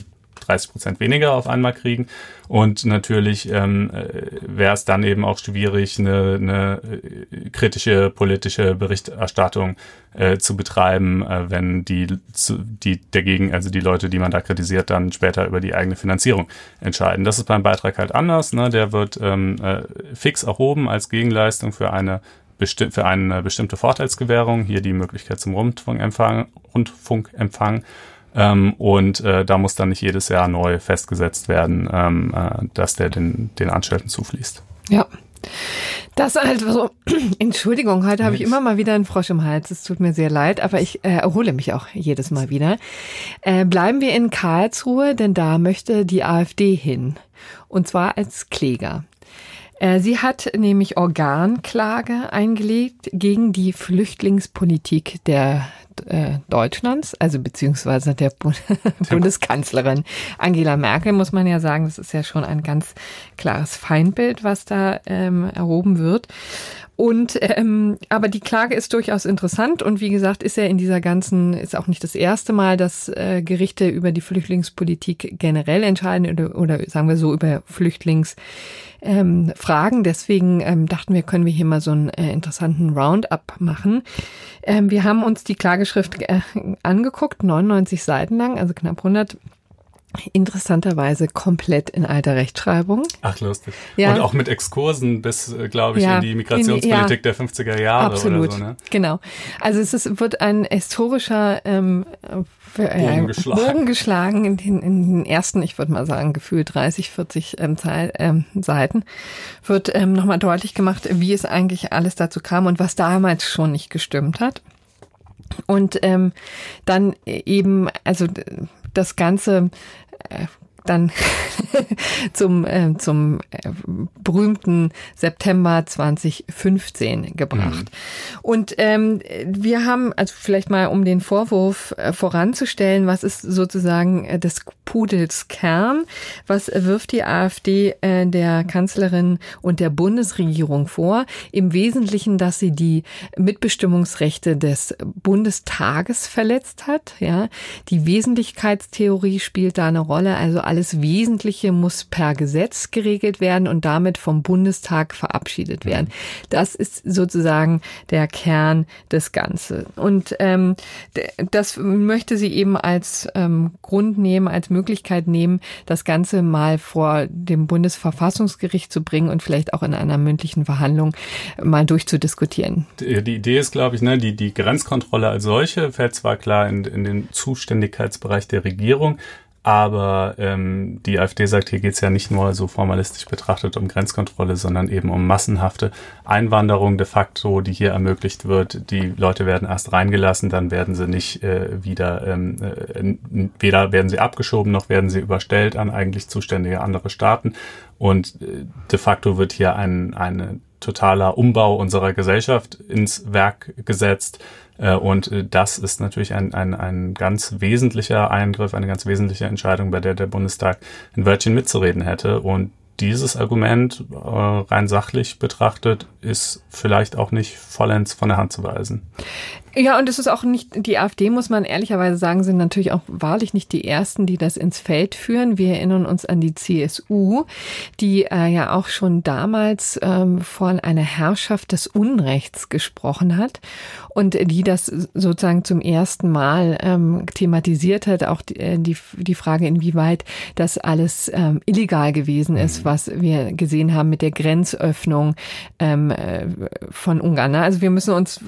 30 Prozent weniger auf einmal kriegen. Und natürlich ähm, äh, wäre es dann eben auch schwierig, eine, eine äh, kritische politische Berichterstattung äh, zu betreiben, äh, wenn die, zu, die dagegen, also die Leute, die man da kritisiert, dann später über die eigene Finanzierung entscheiden. Das ist beim Beitrag halt anders. Ne? Der wird ähm, äh, fix erhoben als Gegenleistung für eine für eine bestimmte Vorteilsgewährung, hier die Möglichkeit zum Rundfunkempfang, Rundfunkempfang ähm, und äh, da muss dann nicht jedes Jahr neu festgesetzt werden, ähm, äh, dass der den, den Anstellten zufließt. Ja. Das also, Entschuldigung, heute habe ich immer mal wieder einen Frosch im Hals. Es tut mir sehr leid, aber ich äh, erhole mich auch jedes Mal wieder. Äh, bleiben wir in Karlsruhe, denn da möchte die AfD hin. Und zwar als Kläger. Äh, sie hat nämlich Organklage eingelegt gegen die Flüchtlingspolitik der äh, Deutschlands, also beziehungsweise der Bu Bundeskanzlerin Angela Merkel, muss man ja sagen, das ist ja schon ein ganz klares Feindbild, was da ähm, erhoben wird. Und ähm, aber die Klage ist durchaus interessant und wie gesagt ist ja in dieser ganzen ist auch nicht das erste Mal, dass äh, Gerichte über die Flüchtlingspolitik generell entscheiden oder, oder sagen wir so über Flüchtlingsfragen. Ähm, Deswegen ähm, dachten wir, können wir hier mal so einen äh, interessanten Roundup machen. Ähm, wir haben uns die Klageschrift äh, angeguckt, 99 Seiten lang, also knapp 100 interessanterweise komplett in alter Rechtschreibung. Ach, lustig. Ja. Und auch mit Exkursen bis, äh, glaube ich, ja, in die Migrationspolitik ja, der 50er Jahre absolut. oder so. Ne? Genau. Also es ist, wird ein historischer ähm, äh, Bogen geschlagen, Bogen geschlagen in, den, in den ersten, ich würde mal sagen, gefühlt 30, 40 ähm, Zeit, ähm, Seiten, wird ähm, nochmal deutlich gemacht, wie es eigentlich alles dazu kam und was damals schon nicht gestimmt hat. Und ähm, dann eben, also das Ganze äh, dann zum, äh, zum äh, berühmten September 2015 gebracht. Mhm. Und ähm, wir haben, also vielleicht mal um den Vorwurf äh, voranzustellen, was ist sozusagen äh, des Pudels Kern, was wirft die AfD äh, der Kanzlerin und der Bundesregierung vor? Im Wesentlichen, dass sie die Mitbestimmungsrechte des Bundestages verletzt hat. Ja, die Wesentlichkeitstheorie spielt da eine Rolle. Also alle alles Wesentliche muss per Gesetz geregelt werden und damit vom Bundestag verabschiedet werden. Das ist sozusagen der Kern des Ganzen. Und ähm, das möchte sie eben als ähm, Grund nehmen, als Möglichkeit nehmen, das Ganze mal vor dem Bundesverfassungsgericht zu bringen und vielleicht auch in einer mündlichen Verhandlung mal durchzudiskutieren. Die, die Idee ist, glaube ich, ne, die, die Grenzkontrolle als solche fällt zwar klar in, in den Zuständigkeitsbereich der Regierung, aber ähm, die AfD sagt, hier geht es ja nicht nur so formalistisch betrachtet um Grenzkontrolle, sondern eben um massenhafte Einwanderung de facto, die hier ermöglicht wird. Die Leute werden erst reingelassen, dann werden sie nicht äh, wieder, ähm, äh, weder werden sie abgeschoben, noch werden sie überstellt an eigentlich zuständige andere Staaten. Und äh, de facto wird hier ein, ein totaler Umbau unserer Gesellschaft ins Werk gesetzt und äh, das ist natürlich ein, ein, ein ganz wesentlicher Eingriff, eine ganz wesentliche Entscheidung, bei der der Bundestag ein Wörtchen mitzureden hätte. Und dieses Argument äh, rein sachlich betrachtet ist vielleicht auch nicht vollends von der Hand zu weisen. Ja, und es ist auch nicht, die AfD, muss man ehrlicherweise sagen, sind natürlich auch wahrlich nicht die ersten, die das ins Feld führen. Wir erinnern uns an die CSU, die äh, ja auch schon damals ähm, von einer Herrschaft des Unrechts gesprochen hat und die das sozusagen zum ersten Mal ähm, thematisiert hat, auch die, äh, die, die Frage, inwieweit das alles ähm, illegal gewesen ist, mhm. was wir gesehen haben mit der Grenzöffnung ähm, äh, von Ungarn. Also wir müssen uns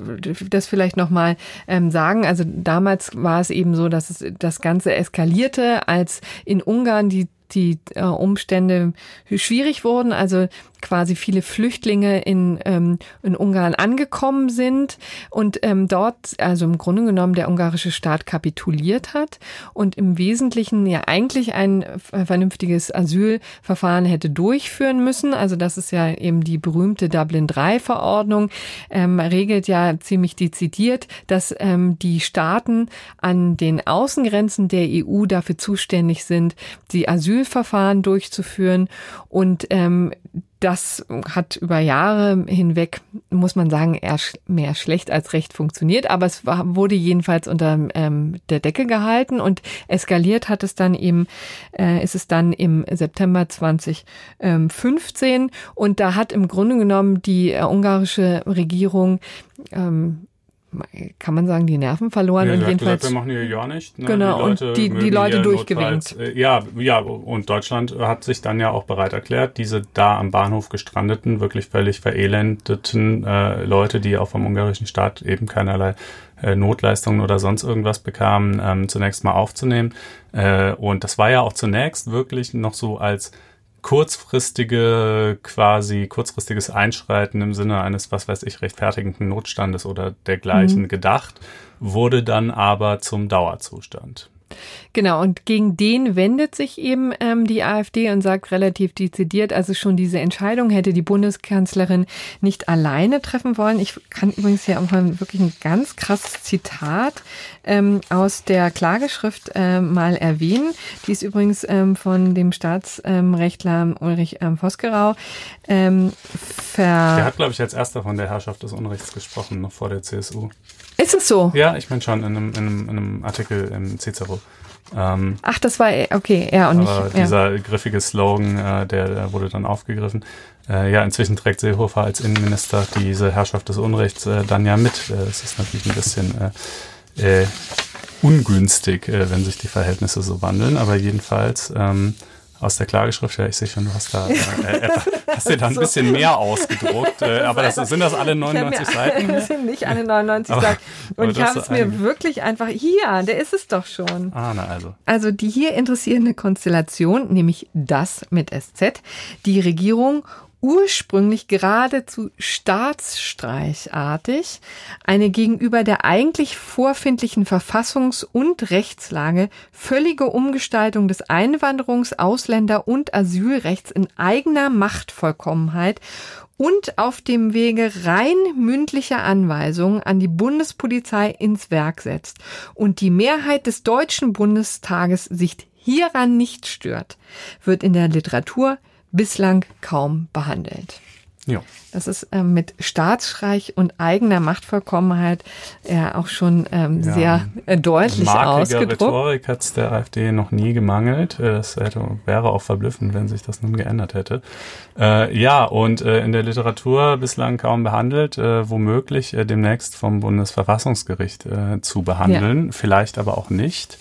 das vielleicht nochmal mal ähm, sagen. Also damals war es eben so, dass es das Ganze eskalierte, als in Ungarn die die äh, Umstände schwierig wurden. Also quasi viele Flüchtlinge in, ähm, in Ungarn angekommen sind und ähm, dort, also im Grunde genommen, der ungarische Staat kapituliert hat und im Wesentlichen ja eigentlich ein vernünftiges Asylverfahren hätte durchführen müssen. Also das ist ja eben die berühmte Dublin-3-Verordnung, ähm, regelt ja ziemlich dezidiert, dass ähm, die Staaten an den Außengrenzen der EU dafür zuständig sind, die Asylverfahren durchzuführen und ähm, das hat über Jahre hinweg, muss man sagen, eher mehr schlecht als recht funktioniert. Aber es war, wurde jedenfalls unter ähm, der Decke gehalten und eskaliert hat es dann eben, äh, ist es dann im September 2015. Und da hat im Grunde genommen die äh, ungarische Regierung ähm, kann man sagen, die Nerven verloren ja, und jedenfalls. Gesagt, wir machen hier ja nicht. Ne? Genau, die Leute und die, die Leute durchgewinkt. Äh, ja, ja, und Deutschland hat sich dann ja auch bereit erklärt, diese da am Bahnhof gestrandeten, wirklich völlig verelendeten äh, Leute, die auch vom ungarischen Staat eben keinerlei äh, Notleistungen oder sonst irgendwas bekamen, ähm, zunächst mal aufzunehmen. Äh, und das war ja auch zunächst wirklich noch so als kurzfristige, quasi kurzfristiges Einschreiten im Sinne eines, was weiß ich, rechtfertigenden Notstandes oder dergleichen mhm. gedacht, wurde dann aber zum Dauerzustand. Genau, und gegen den wendet sich eben ähm, die AfD und sagt relativ dezidiert, also schon diese Entscheidung hätte die Bundeskanzlerin nicht alleine treffen wollen. Ich kann übrigens hier auch mal wirklich ein ganz krasses Zitat ähm, aus der Klageschrift äh, mal erwähnen. Die ist übrigens ähm, von dem Staatsrechtler Ulrich ähm, Vosgerau. Ähm, der hat, glaube ich, als erster von der Herrschaft des Unrechts gesprochen, noch vor der CSU. Ist es so? Ja, ich meine schon in einem, in, einem, in einem Artikel im Cicero. Ähm, Ach, das war okay, ja und aber nicht. Dieser griffige Slogan, äh, der, der, wurde dann aufgegriffen. Äh, ja, inzwischen trägt Seehofer als Innenminister diese Herrschaft des Unrechts äh, dann ja mit. Äh, es ist natürlich ein bisschen äh, äh, ungünstig, wenn sich die Verhältnisse so wandeln, aber jedenfalls ähm, aus der Klageschrift, ja, ich sehe schon, du hast da, äh, äh hast dir da ein bisschen mehr ausgedruckt, äh, aber das, sind das alle 99 Seiten? Das sind nicht alle 99 Seiten. Und ich habe es mir wirklich einfach, hier, der ist es doch schon. Ah, na also. Also die hier interessierende Konstellation, nämlich das mit SZ, die Regierung ursprünglich geradezu staatsstreichartig eine gegenüber der eigentlich vorfindlichen Verfassungs- und Rechtslage völlige Umgestaltung des Einwanderungs-, Ausländer- und Asylrechts in eigener Machtvollkommenheit und auf dem Wege rein mündlicher Anweisungen an die Bundespolizei ins Werk setzt und die Mehrheit des Deutschen Bundestages sich hieran nicht stört, wird in der Literatur bislang kaum behandelt. Ja. Das ist ähm, mit Staatsstreich und eigener Machtvollkommenheit ja auch schon ähm, ja. sehr äh, deutlich ausgedruckt. Rhetorik hat es der AfD noch nie gemangelt. Äh, das hätte, wäre auch verblüffend, wenn sich das nun geändert hätte. Äh, ja, und äh, in der Literatur bislang kaum behandelt, äh, womöglich äh, demnächst vom Bundesverfassungsgericht äh, zu behandeln, ja. vielleicht aber auch nicht.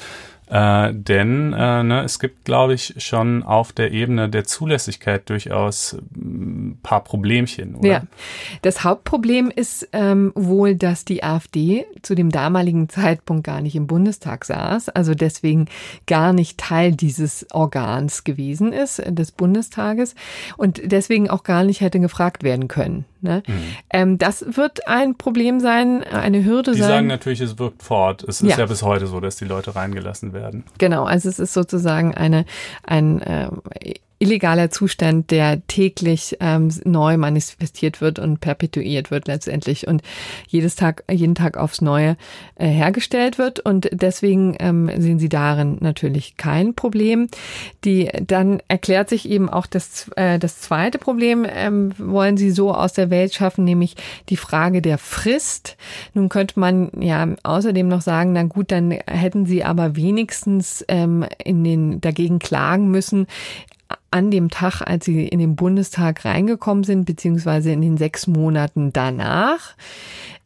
Äh, denn äh, ne, es gibt, glaube ich, schon auf der Ebene der Zulässigkeit durchaus ein mm, paar Problemchen, oder? Ja. Das Hauptproblem ist ähm, wohl, dass die AfD zu dem damaligen Zeitpunkt gar nicht im Bundestag saß, also deswegen gar nicht Teil dieses Organs gewesen ist, des Bundestages, und deswegen auch gar nicht hätte gefragt werden können. Ne? Mhm. Ähm, das wird ein Problem sein, eine Hürde die sein. Die sagen natürlich, es wirkt fort. Es ist ja. ja bis heute so, dass die Leute reingelassen werden. Genau, also es ist sozusagen eine, ein äh, illegaler Zustand, der täglich ähm, neu manifestiert wird und perpetuiert wird letztendlich und jedes Tag, jeden Tag aufs Neue äh, hergestellt wird. Und deswegen ähm, sehen Sie darin natürlich kein Problem. Die dann erklärt sich eben auch das, äh, das zweite Problem, ähm, wollen Sie so aus der Welt schaffen, nämlich die Frage der Frist. Nun könnte man ja außerdem noch sagen, na gut, dann hätten Sie aber wenigstens ähm, in den dagegen klagen müssen, an dem Tag, als sie in den Bundestag reingekommen sind, beziehungsweise in den sechs Monaten danach.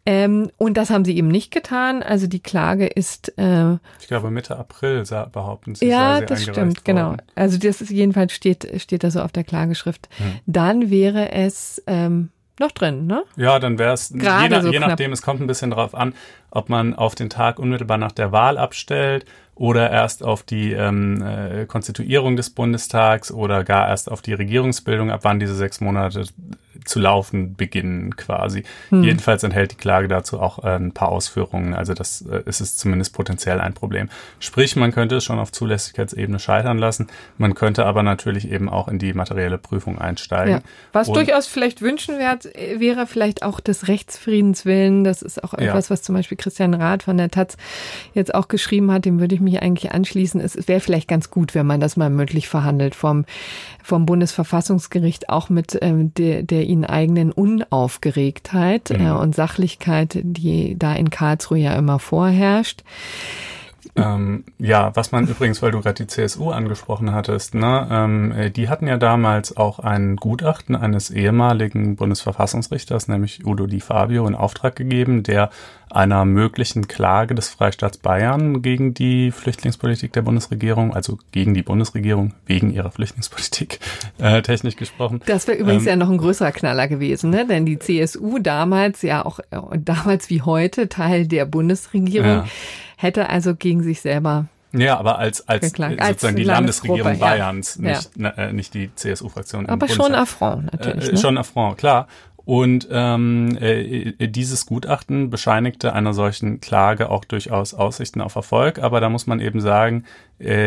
Ähm, und das haben sie eben nicht getan. Also die Klage ist. Äh, ich glaube Mitte April behaupten sie. Ja, sie das stimmt, genau. worden. genau. Also das ist jedenfalls steht steht da so auf der Klageschrift. Hm. Dann wäre es ähm, noch drin, ne? Ja, dann wäre es je, nach, so je nachdem. Es kommt ein bisschen drauf an, ob man auf den Tag unmittelbar nach der Wahl abstellt oder erst auf die ähm, äh, Konstituierung des Bundestags oder gar erst auf die Regierungsbildung, ab wann diese sechs Monate zu laufen beginnen quasi. Hm. Jedenfalls enthält die Klage dazu auch äh, ein paar Ausführungen. Also das äh, ist es zumindest potenziell ein Problem. Sprich, man könnte es schon auf Zulässigkeitsebene scheitern lassen. Man könnte aber natürlich eben auch in die materielle Prüfung einsteigen. Ja. Was Und, durchaus vielleicht wünschenwert äh, wäre, vielleicht auch des Rechtsfriedens willen. Das ist auch etwas, ja. was zum Beispiel Christian Rath von der Taz jetzt auch geschrieben hat. Dem würde ich mich eigentlich anschließen. Es wäre vielleicht ganz gut, wenn man das mal mündlich verhandelt vom, vom Bundesverfassungsgericht, auch mit ähm, der, der ihnen eigenen Unaufgeregtheit äh, mhm. äh, und Sachlichkeit, die da in Karlsruhe ja immer vorherrscht. Ähm, ja, was man übrigens, weil du gerade die CSU angesprochen hattest, ne, ähm, äh, die hatten ja damals auch ein Gutachten eines ehemaligen Bundesverfassungsrichters, nämlich Udo Di Fabio, in Auftrag gegeben, der einer möglichen Klage des Freistaats Bayern gegen die Flüchtlingspolitik der Bundesregierung, also gegen die Bundesregierung wegen ihrer Flüchtlingspolitik, äh, technisch gesprochen. Das wäre übrigens ähm, ja noch ein größerer Knaller gewesen, ne? denn die CSU damals ja auch äh, damals wie heute Teil der Bundesregierung. Ja hätte also gegen sich selber ja, aber als, als sozusagen als die Landesregierung Bayerns, ja. Nicht, ja. Ne, nicht die CSU-Fraktion. Aber schon Affront natürlich. Äh, ne? Schon Affront, klar. Und ähm, äh, dieses Gutachten bescheinigte einer solchen Klage auch durchaus Aussichten auf Erfolg, aber da muss man eben sagen,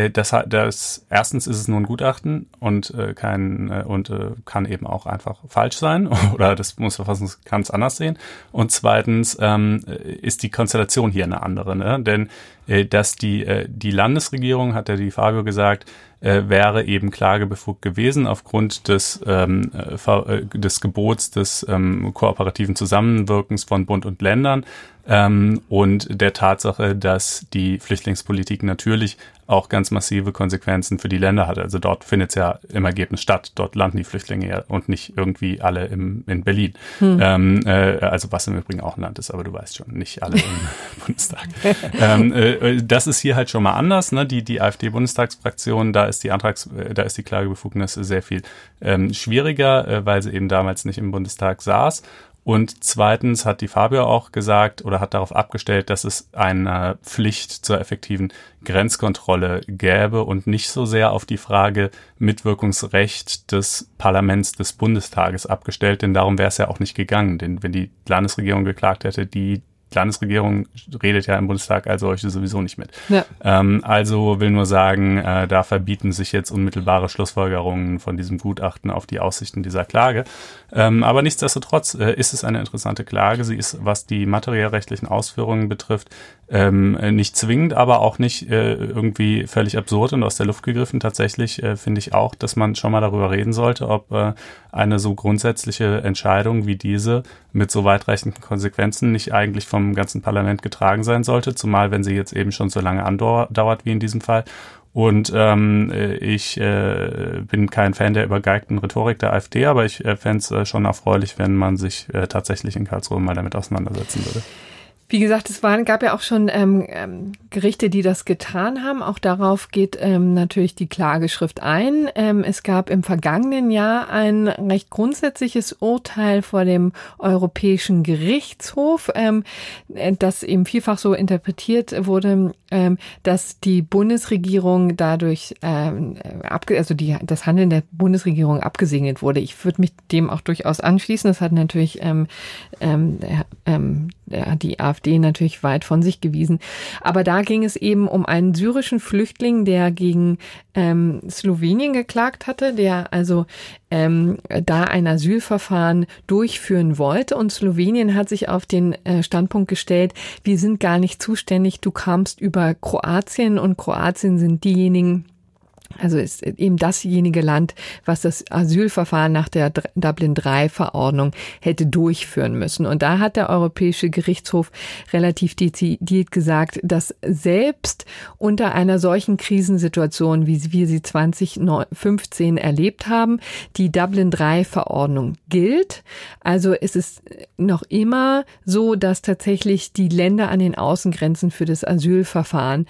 das, das erstens ist es nur ein Gutachten und äh, kein äh, und äh, kann eben auch einfach falsch sein oder das muss Verfassungs es anders sehen. Und zweitens ähm, ist die Konstellation hier eine andere, ne? denn äh, dass die äh, die Landesregierung hat ja die Fabio gesagt äh, wäre eben klagebefugt gewesen aufgrund des, ähm, äh, äh, des Gebots des ähm, kooperativen Zusammenwirkens von Bund und Ländern ähm, und der Tatsache, dass die Flüchtlingspolitik natürlich auch ganz massive Konsequenzen für die Länder hat. Also dort findet es ja im Ergebnis statt. Dort landen die Flüchtlinge ja und nicht irgendwie alle im, in Berlin. Hm. Ähm, äh, also was im Übrigen auch ein Land ist, aber du weißt schon, nicht alle im Bundestag. ähm, äh, das ist hier halt schon mal anders. Ne? Die, die AfD-Bundestagsfraktion, da ist die Antrags, äh, da ist die Klagebefugnis sehr viel ähm, schwieriger, äh, weil sie eben damals nicht im Bundestag saß. Und zweitens hat die Fabio auch gesagt oder hat darauf abgestellt, dass es eine Pflicht zur effektiven Grenzkontrolle gäbe und nicht so sehr auf die Frage Mitwirkungsrecht des Parlaments des Bundestages abgestellt, denn darum wäre es ja auch nicht gegangen. Denn wenn die Landesregierung geklagt hätte, die Landesregierung redet ja im Bundestag als solche sowieso nicht mit. Ja. Ähm, also will nur sagen, äh, da verbieten sich jetzt unmittelbare Schlussfolgerungen von diesem Gutachten auf die Aussichten dieser Klage. Ähm, aber nichtsdestotrotz äh, ist es eine interessante Klage. Sie ist, was die materiellrechtlichen Ausführungen betrifft, ähm, nicht zwingend, aber auch nicht äh, irgendwie völlig absurd und aus der Luft gegriffen. Tatsächlich äh, finde ich auch, dass man schon mal darüber reden sollte, ob äh, eine so grundsätzliche Entscheidung wie diese mit so weitreichenden Konsequenzen nicht eigentlich vom ganzen Parlament getragen sein sollte, zumal wenn sie jetzt eben schon so lange andauert wie in diesem Fall. Und ähm, ich äh, bin kein Fan der übergeigten Rhetorik der AfD, aber ich äh, fände es äh, schon erfreulich, wenn man sich äh, tatsächlich in Karlsruhe mal damit auseinandersetzen würde. Wie gesagt, es waren, gab ja auch schon ähm, ähm, Gerichte, die das getan haben. Auch darauf geht ähm, natürlich die Klageschrift ein. Ähm, es gab im vergangenen Jahr ein recht grundsätzliches Urteil vor dem Europäischen Gerichtshof, ähm, das eben vielfach so interpretiert wurde, ähm, dass die Bundesregierung dadurch, ähm, abge also die, das Handeln der Bundesregierung abgesegnet wurde. Ich würde mich dem auch durchaus anschließen. Das hat natürlich ähm, ähm, ähm, die AfD natürlich weit von sich gewiesen. Aber da ging es eben um einen syrischen Flüchtling, der gegen ähm, Slowenien geklagt hatte, der also ähm, da ein Asylverfahren durchführen wollte. Und Slowenien hat sich auf den äh, Standpunkt gestellt, wir sind gar nicht zuständig, du kamst über Kroatien und Kroatien sind diejenigen, also ist eben dasjenige Land, was das Asylverfahren nach der Dublin III-Verordnung hätte durchführen müssen. Und da hat der Europäische Gerichtshof relativ dezidiert gesagt, dass selbst unter einer solchen Krisensituation, wie wir sie 2015 erlebt haben, die Dublin III-Verordnung gilt. Also ist es noch immer so, dass tatsächlich die Länder an den Außengrenzen für das Asylverfahren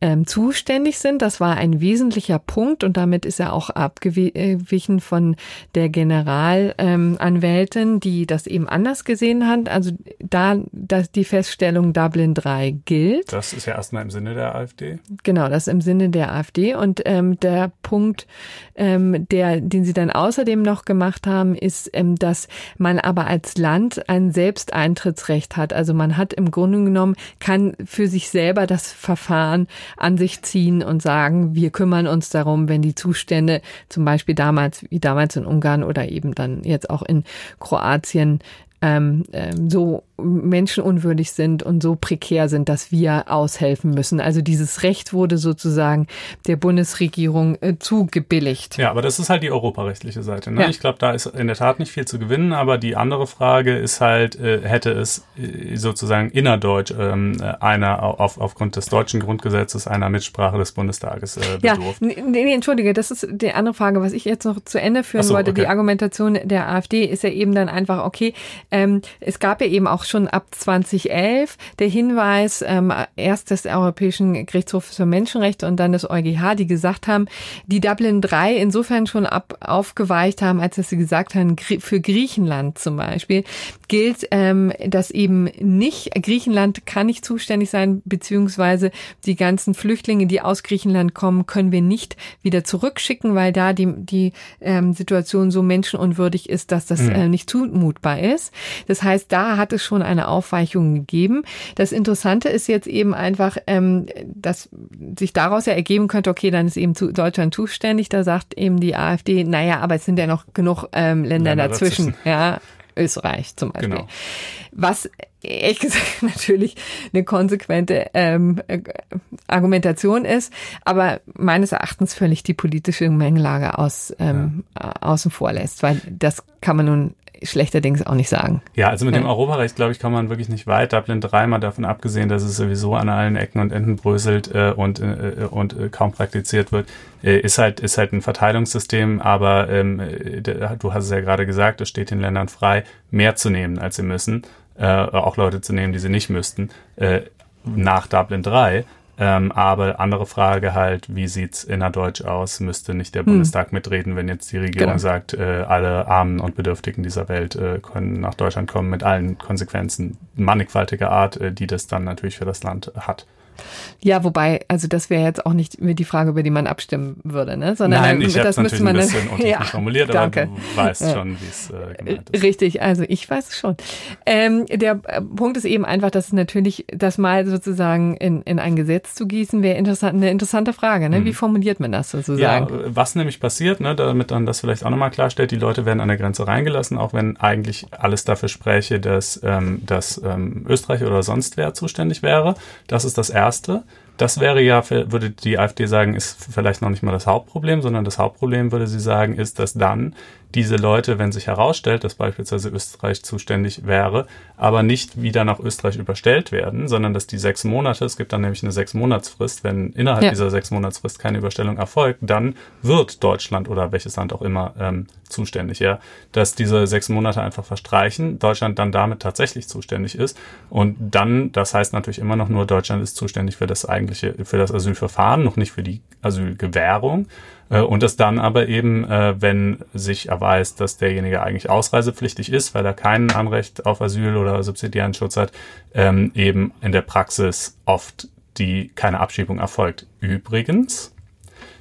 ähm, zuständig sind. Das war ein wesentlicher Punkt und damit ist er auch abgewichen von der Generalanwältin, ähm, die das eben anders gesehen hat. Also da dass die Feststellung Dublin 3 gilt. Das ist ja erstmal im Sinne der AfD. Genau, das ist im Sinne der AfD. Und ähm, der Punkt, ähm, der, den sie dann außerdem noch gemacht haben, ist, ähm, dass man aber als Land ein Selbsteintrittsrecht hat. Also man hat im Grunde genommen, kann für sich selber das Verfahren an sich ziehen und sagen, wir kümmern uns darum, wenn die Zustände zum Beispiel damals, wie damals in Ungarn oder eben dann jetzt auch in Kroatien ähm, ähm, so menschenunwürdig sind und so prekär sind, dass wir aushelfen müssen. Also dieses Recht wurde sozusagen der Bundesregierung äh, zugebilligt. Ja, aber das ist halt die europarechtliche Seite. Ne? Ja. Ich glaube, da ist in der Tat nicht viel zu gewinnen, aber die andere Frage ist halt, äh, hätte es äh, sozusagen innerdeutsch ähm, einer auf, aufgrund des deutschen Grundgesetzes einer Mitsprache des Bundestages äh, bedurft? Ja, nee, nee, entschuldige, das ist die andere Frage, was ich jetzt noch zu Ende führen so, wollte. Okay. Die Argumentation der AfD ist ja eben dann einfach, okay, ähm, es gab ja eben auch schon ab 2011 der Hinweis, ähm, erst des Europäischen Gerichtshofs für Menschenrechte und dann des EuGH, die gesagt haben, die Dublin 3 insofern schon ab, aufgeweicht haben, als dass sie gesagt haben, für Griechenland zum Beispiel gilt, ähm, dass eben nicht, Griechenland kann nicht zuständig sein, beziehungsweise die ganzen Flüchtlinge, die aus Griechenland kommen, können wir nicht wieder zurückschicken, weil da die, die ähm, Situation so menschenunwürdig ist, dass das mhm. äh, nicht zumutbar ist. Das heißt, da hat es schon eine Aufweichung gegeben. Das Interessante ist jetzt eben einfach, ähm, dass sich daraus ja ergeben könnte, okay, dann ist eben zu Deutschland zuständig. Da sagt eben die AfD, naja, aber es sind ja noch genug ähm, Länder, Länder dazwischen. dazwischen. Ja, Österreich zum Beispiel. Genau. Was ehrlich gesagt natürlich eine konsequente ähm, äh, Argumentation ist, aber meines Erachtens völlig die politische Mengenlage aus, ähm, ja. außen vor lässt, weil das kann man nun schlechterdings auch nicht sagen. Ja, also mit ja. dem Europarecht, glaube ich, kann man wirklich nicht weit. Dublin dreimal davon abgesehen, dass es sowieso an allen Ecken und Enden bröselt äh, und, äh, und äh, kaum praktiziert wird, äh, ist halt ist halt ein Verteilungssystem, aber ähm, du hast es ja gerade gesagt, es steht den Ländern frei, mehr zu nehmen, als sie müssen, äh, auch Leute zu nehmen, die sie nicht müssten, äh, nach Dublin 3. Ähm, aber andere Frage halt, wie sieht's innerdeutsch aus? Müsste nicht der hm. Bundestag mitreden, wenn jetzt die Regierung genau. sagt, äh, alle Armen und Bedürftigen dieser Welt äh, können nach Deutschland kommen mit allen Konsequenzen mannigfaltiger Art, äh, die das dann natürlich für das Land hat. Ja, wobei, also das wäre jetzt auch nicht die Frage, über die man abstimmen würde, ne? Sondern Nein, ich das müsste man ein bisschen dann, ja, formuliert, danke. aber du weißt schon, wie es äh, gemeint ist. Richtig, also ich weiß es schon. Ähm, der äh, Punkt ist eben einfach, dass es natürlich, das mal sozusagen in, in ein Gesetz zu gießen, wäre interessant, eine interessante Frage, ne? Wie mhm. formuliert man das sozusagen? Ja, was nämlich passiert, ne, damit dann das vielleicht auch nochmal klarstellt, die Leute werden an der Grenze reingelassen, auch wenn eigentlich alles dafür spräche, dass, ähm, dass ähm, Österreich oder sonst wer zuständig wäre. Das ist das Erste. Das wäre ja, würde die AfD sagen, ist vielleicht noch nicht mal das Hauptproblem, sondern das Hauptproblem, würde sie sagen, ist, dass dann diese Leute, wenn sich herausstellt, dass beispielsweise Österreich zuständig wäre, aber nicht wieder nach Österreich überstellt werden, sondern dass die sechs Monate, es gibt dann nämlich eine sechs Monatsfrist, wenn innerhalb ja. dieser sechs Monatsfrist keine Überstellung erfolgt, dann wird Deutschland oder welches Land auch immer ähm, zuständig, ja, dass diese sechs Monate einfach verstreichen, Deutschland dann damit tatsächlich zuständig ist und dann, das heißt natürlich immer noch nur, Deutschland ist zuständig für das eigentliche, für das Asylverfahren, noch nicht für die Asylgewährung äh, und das dann aber eben, äh, wenn sich erweist, dass derjenige eigentlich ausreisepflichtig ist, weil er kein Anrecht auf Asyl oder subsidiären Schutz hat, ähm, eben in der Praxis oft die keine Abschiebung erfolgt. Übrigens,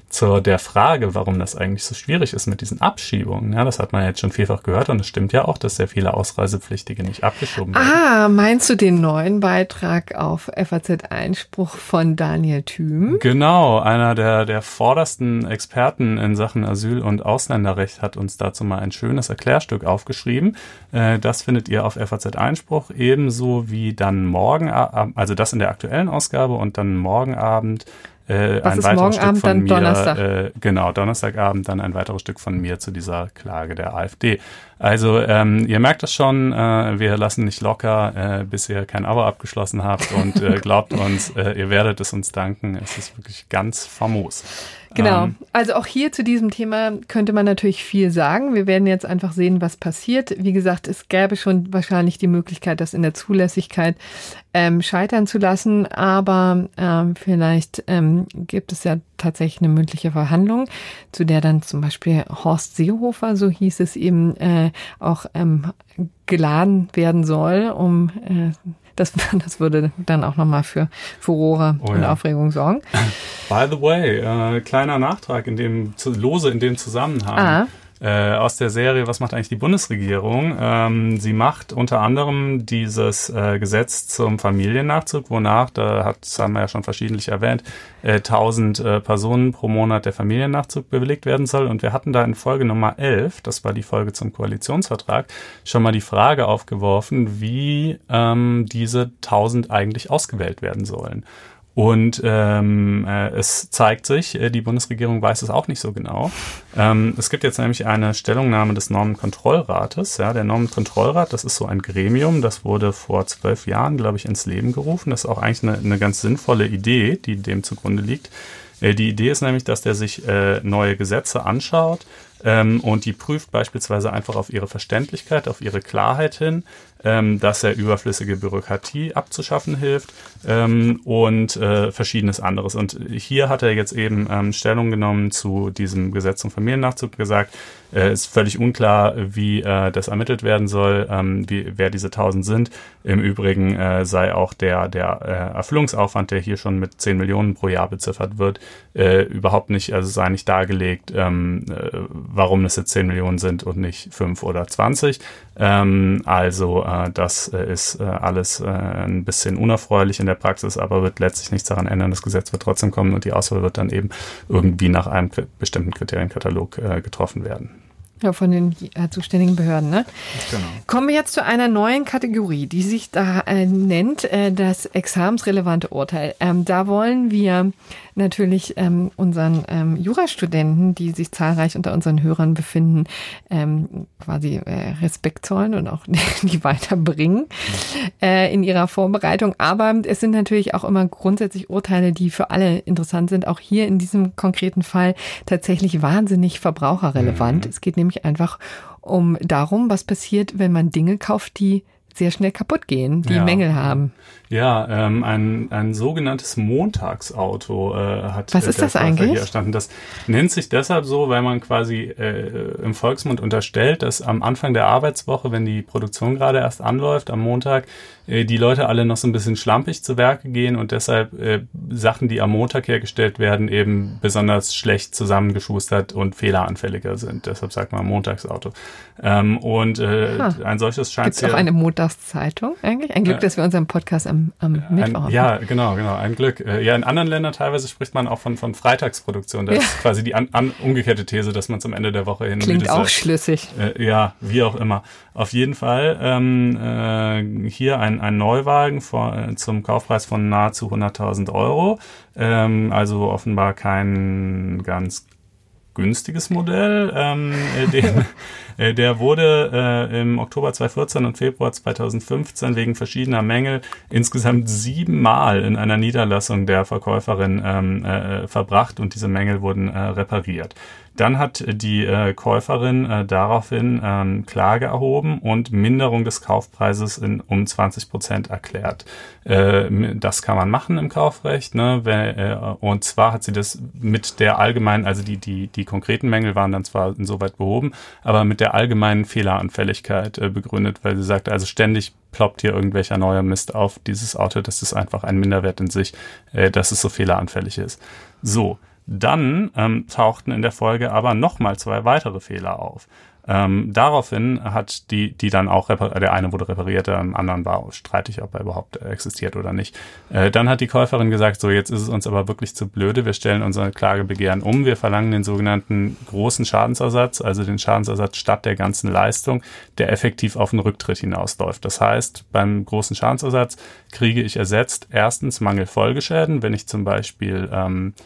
zu der Frage, warum das eigentlich so schwierig ist mit diesen Abschiebungen. Ja, das hat man jetzt schon vielfach gehört und es stimmt ja auch, dass sehr viele Ausreisepflichtige nicht abgeschoben werden. Ah, meinst du den neuen Beitrag auf FAZ Einspruch von Daniel Thüm? Genau, einer der, der vordersten Experten in Sachen Asyl- und Ausländerrecht hat uns dazu mal ein schönes Erklärstück aufgeschrieben. Äh, das findet ihr auf FAZ Einspruch, ebenso wie dann morgen, also das in der aktuellen Ausgabe und dann morgen Abend äh, Was ein ist morgen Stück Abend von dann mir, Donnerstag? Äh, genau, Donnerstagabend dann ein weiteres Stück von mir zu dieser Klage der AfD. Also ähm, ihr merkt es schon, äh, wir lassen nicht locker, äh, bis ihr kein Abo abgeschlossen habt und äh, glaubt uns, äh, ihr werdet es uns danken. Es ist wirklich ganz famos. Genau. Ähm, also auch hier zu diesem Thema könnte man natürlich viel sagen. Wir werden jetzt einfach sehen, was passiert. Wie gesagt, es gäbe schon wahrscheinlich die Möglichkeit, das in der Zulässigkeit ähm, scheitern zu lassen. Aber ähm, vielleicht ähm, gibt es ja tatsächlich eine mündliche Verhandlung, zu der dann zum Beispiel Horst Seehofer, so hieß es eben, äh, auch ähm, geladen werden soll, um äh, das, das würde dann auch nochmal für Furore oh, und ja. Aufregung sorgen. By the way, äh, kleiner Nachtrag in dem, lose in dem Zusammenhang. Ah äh, aus der Serie Was macht eigentlich die Bundesregierung? Ähm, sie macht unter anderem dieses äh, Gesetz zum Familiennachzug, wonach, da hat, das haben wir ja schon verschiedentlich erwähnt, äh, 1000 äh, Personen pro Monat der Familiennachzug bewilligt werden soll. Und wir hatten da in Folge Nummer 11, das war die Folge zum Koalitionsvertrag, schon mal die Frage aufgeworfen, wie ähm, diese 1000 eigentlich ausgewählt werden sollen. Und ähm, äh, es zeigt sich, äh, die Bundesregierung weiß es auch nicht so genau. Ähm, es gibt jetzt nämlich eine Stellungnahme des Normenkontrollrates. Ja, der Normenkontrollrat, das ist so ein Gremium, das wurde vor zwölf Jahren, glaube ich, ins Leben gerufen. Das ist auch eigentlich eine, eine ganz sinnvolle Idee, die dem zugrunde liegt. Äh, die Idee ist nämlich, dass der sich äh, neue Gesetze anschaut ähm, und die prüft beispielsweise einfach auf ihre Verständlichkeit, auf ihre Klarheit hin ähm, dass er überflüssige Bürokratie abzuschaffen hilft ähm, und äh, verschiedenes anderes. Und hier hat er jetzt eben ähm, Stellung genommen zu diesem Gesetz zum Familiennachzug gesagt, äh, ist völlig unklar, wie äh, das ermittelt werden soll, ähm, wie, wer diese tausend sind. Im Übrigen äh, sei auch der, der äh, Erfüllungsaufwand, der hier schon mit 10 Millionen pro Jahr beziffert wird, äh, überhaupt nicht, also sei nicht dargelegt, ähm, äh, warum es jetzt 10 Millionen sind und nicht 5 oder 20. Ähm, also äh, das äh, ist äh, alles äh, ein bisschen unerfreulich in der Praxis, aber wird letztlich nichts daran ändern. Das Gesetz wird trotzdem kommen und die Auswahl wird dann eben irgendwie nach einem bestimmten Kriterienkatalog äh, getroffen werden. Ja, von den äh, zuständigen Behörden. Ne? Genau. Kommen wir jetzt zu einer neuen Kategorie, die sich da äh, nennt äh, das examensrelevante Urteil. Ähm, da wollen wir natürlich ähm, unseren ähm, Jurastudenten, die sich zahlreich unter unseren Hörern befinden, ähm, quasi äh, Respekt zollen und auch die weiterbringen äh, in ihrer Vorbereitung. Aber es sind natürlich auch immer grundsätzlich Urteile, die für alle interessant sind. Auch hier in diesem konkreten Fall tatsächlich wahnsinnig verbraucherrelevant. Mhm. Es geht nämlich einfach um darum, was passiert, wenn man Dinge kauft, die sehr schnell kaputt gehen, die ja. Mängel haben. Ja, ähm, ein, ein sogenanntes Montagsauto äh, hat Was ist das eigentlich? Hier erstanden. Das nennt sich deshalb so, weil man quasi äh, im Volksmund unterstellt, dass am Anfang der Arbeitswoche, wenn die Produktion gerade erst anläuft, am Montag, äh, die Leute alle noch so ein bisschen schlampig zu Werke gehen und deshalb äh, Sachen, die am Montag hergestellt werden, eben besonders schlecht zusammengeschustert und fehleranfälliger sind. Deshalb sagt man Montagsauto. Ähm, und äh, ein solches scheint Gibt's auch eine Montagszeitung eigentlich? Ein Glück, dass wir unseren Podcast am, am Mittwoch haben. Ja, genau, genau, ein Glück. Äh, ja, in anderen Ländern teilweise spricht man auch von, von Freitagsproduktion. Das ja. ist quasi die an, an, umgekehrte These, dass man zum Ende der Woche hin Klingt auch schlüssig. Äh, ja, wie auch immer. Auf jeden Fall ähm, äh, hier ein, ein Neuwagen vor, äh, zum Kaufpreis von nahezu 100.000 Euro. Ähm, also offenbar kein ganz günstiges Modell. Ähm, äh, den, äh, der wurde äh, im Oktober 2014 und Februar 2015 wegen verschiedener Mängel insgesamt siebenmal in einer Niederlassung der Verkäuferin ähm, äh, verbracht und diese Mängel wurden äh, repariert. Dann hat die äh, Käuferin äh, daraufhin ähm, Klage erhoben und Minderung des Kaufpreises in, um 20 Prozent erklärt. Äh, das kann man machen im Kaufrecht. Ne? Wenn, äh, und zwar hat sie das mit der allgemeinen, also die, die, die konkreten Mängel waren dann zwar insoweit behoben, aber mit der allgemeinen Fehleranfälligkeit äh, begründet, weil sie sagte, also ständig ploppt hier irgendwelcher neuer Mist auf dieses Auto. Das ist einfach ein Minderwert in sich, äh, dass es so fehleranfällig ist. So, dann ähm, tauchten in der Folge aber nochmal zwei weitere Fehler auf. Ähm, daraufhin hat die, die dann auch, der eine wurde repariert, der anderen war streitig, ob er überhaupt existiert oder nicht. Äh, dann hat die Käuferin gesagt, so jetzt ist es uns aber wirklich zu blöde, wir stellen unser Klagebegehren um, wir verlangen den sogenannten großen Schadensersatz, also den Schadensersatz statt der ganzen Leistung, der effektiv auf den Rücktritt hinausläuft. Das heißt, beim großen Schadensersatz kriege ich ersetzt erstens Mangelfolgeschäden, wenn ich zum Beispiel ähm, äh,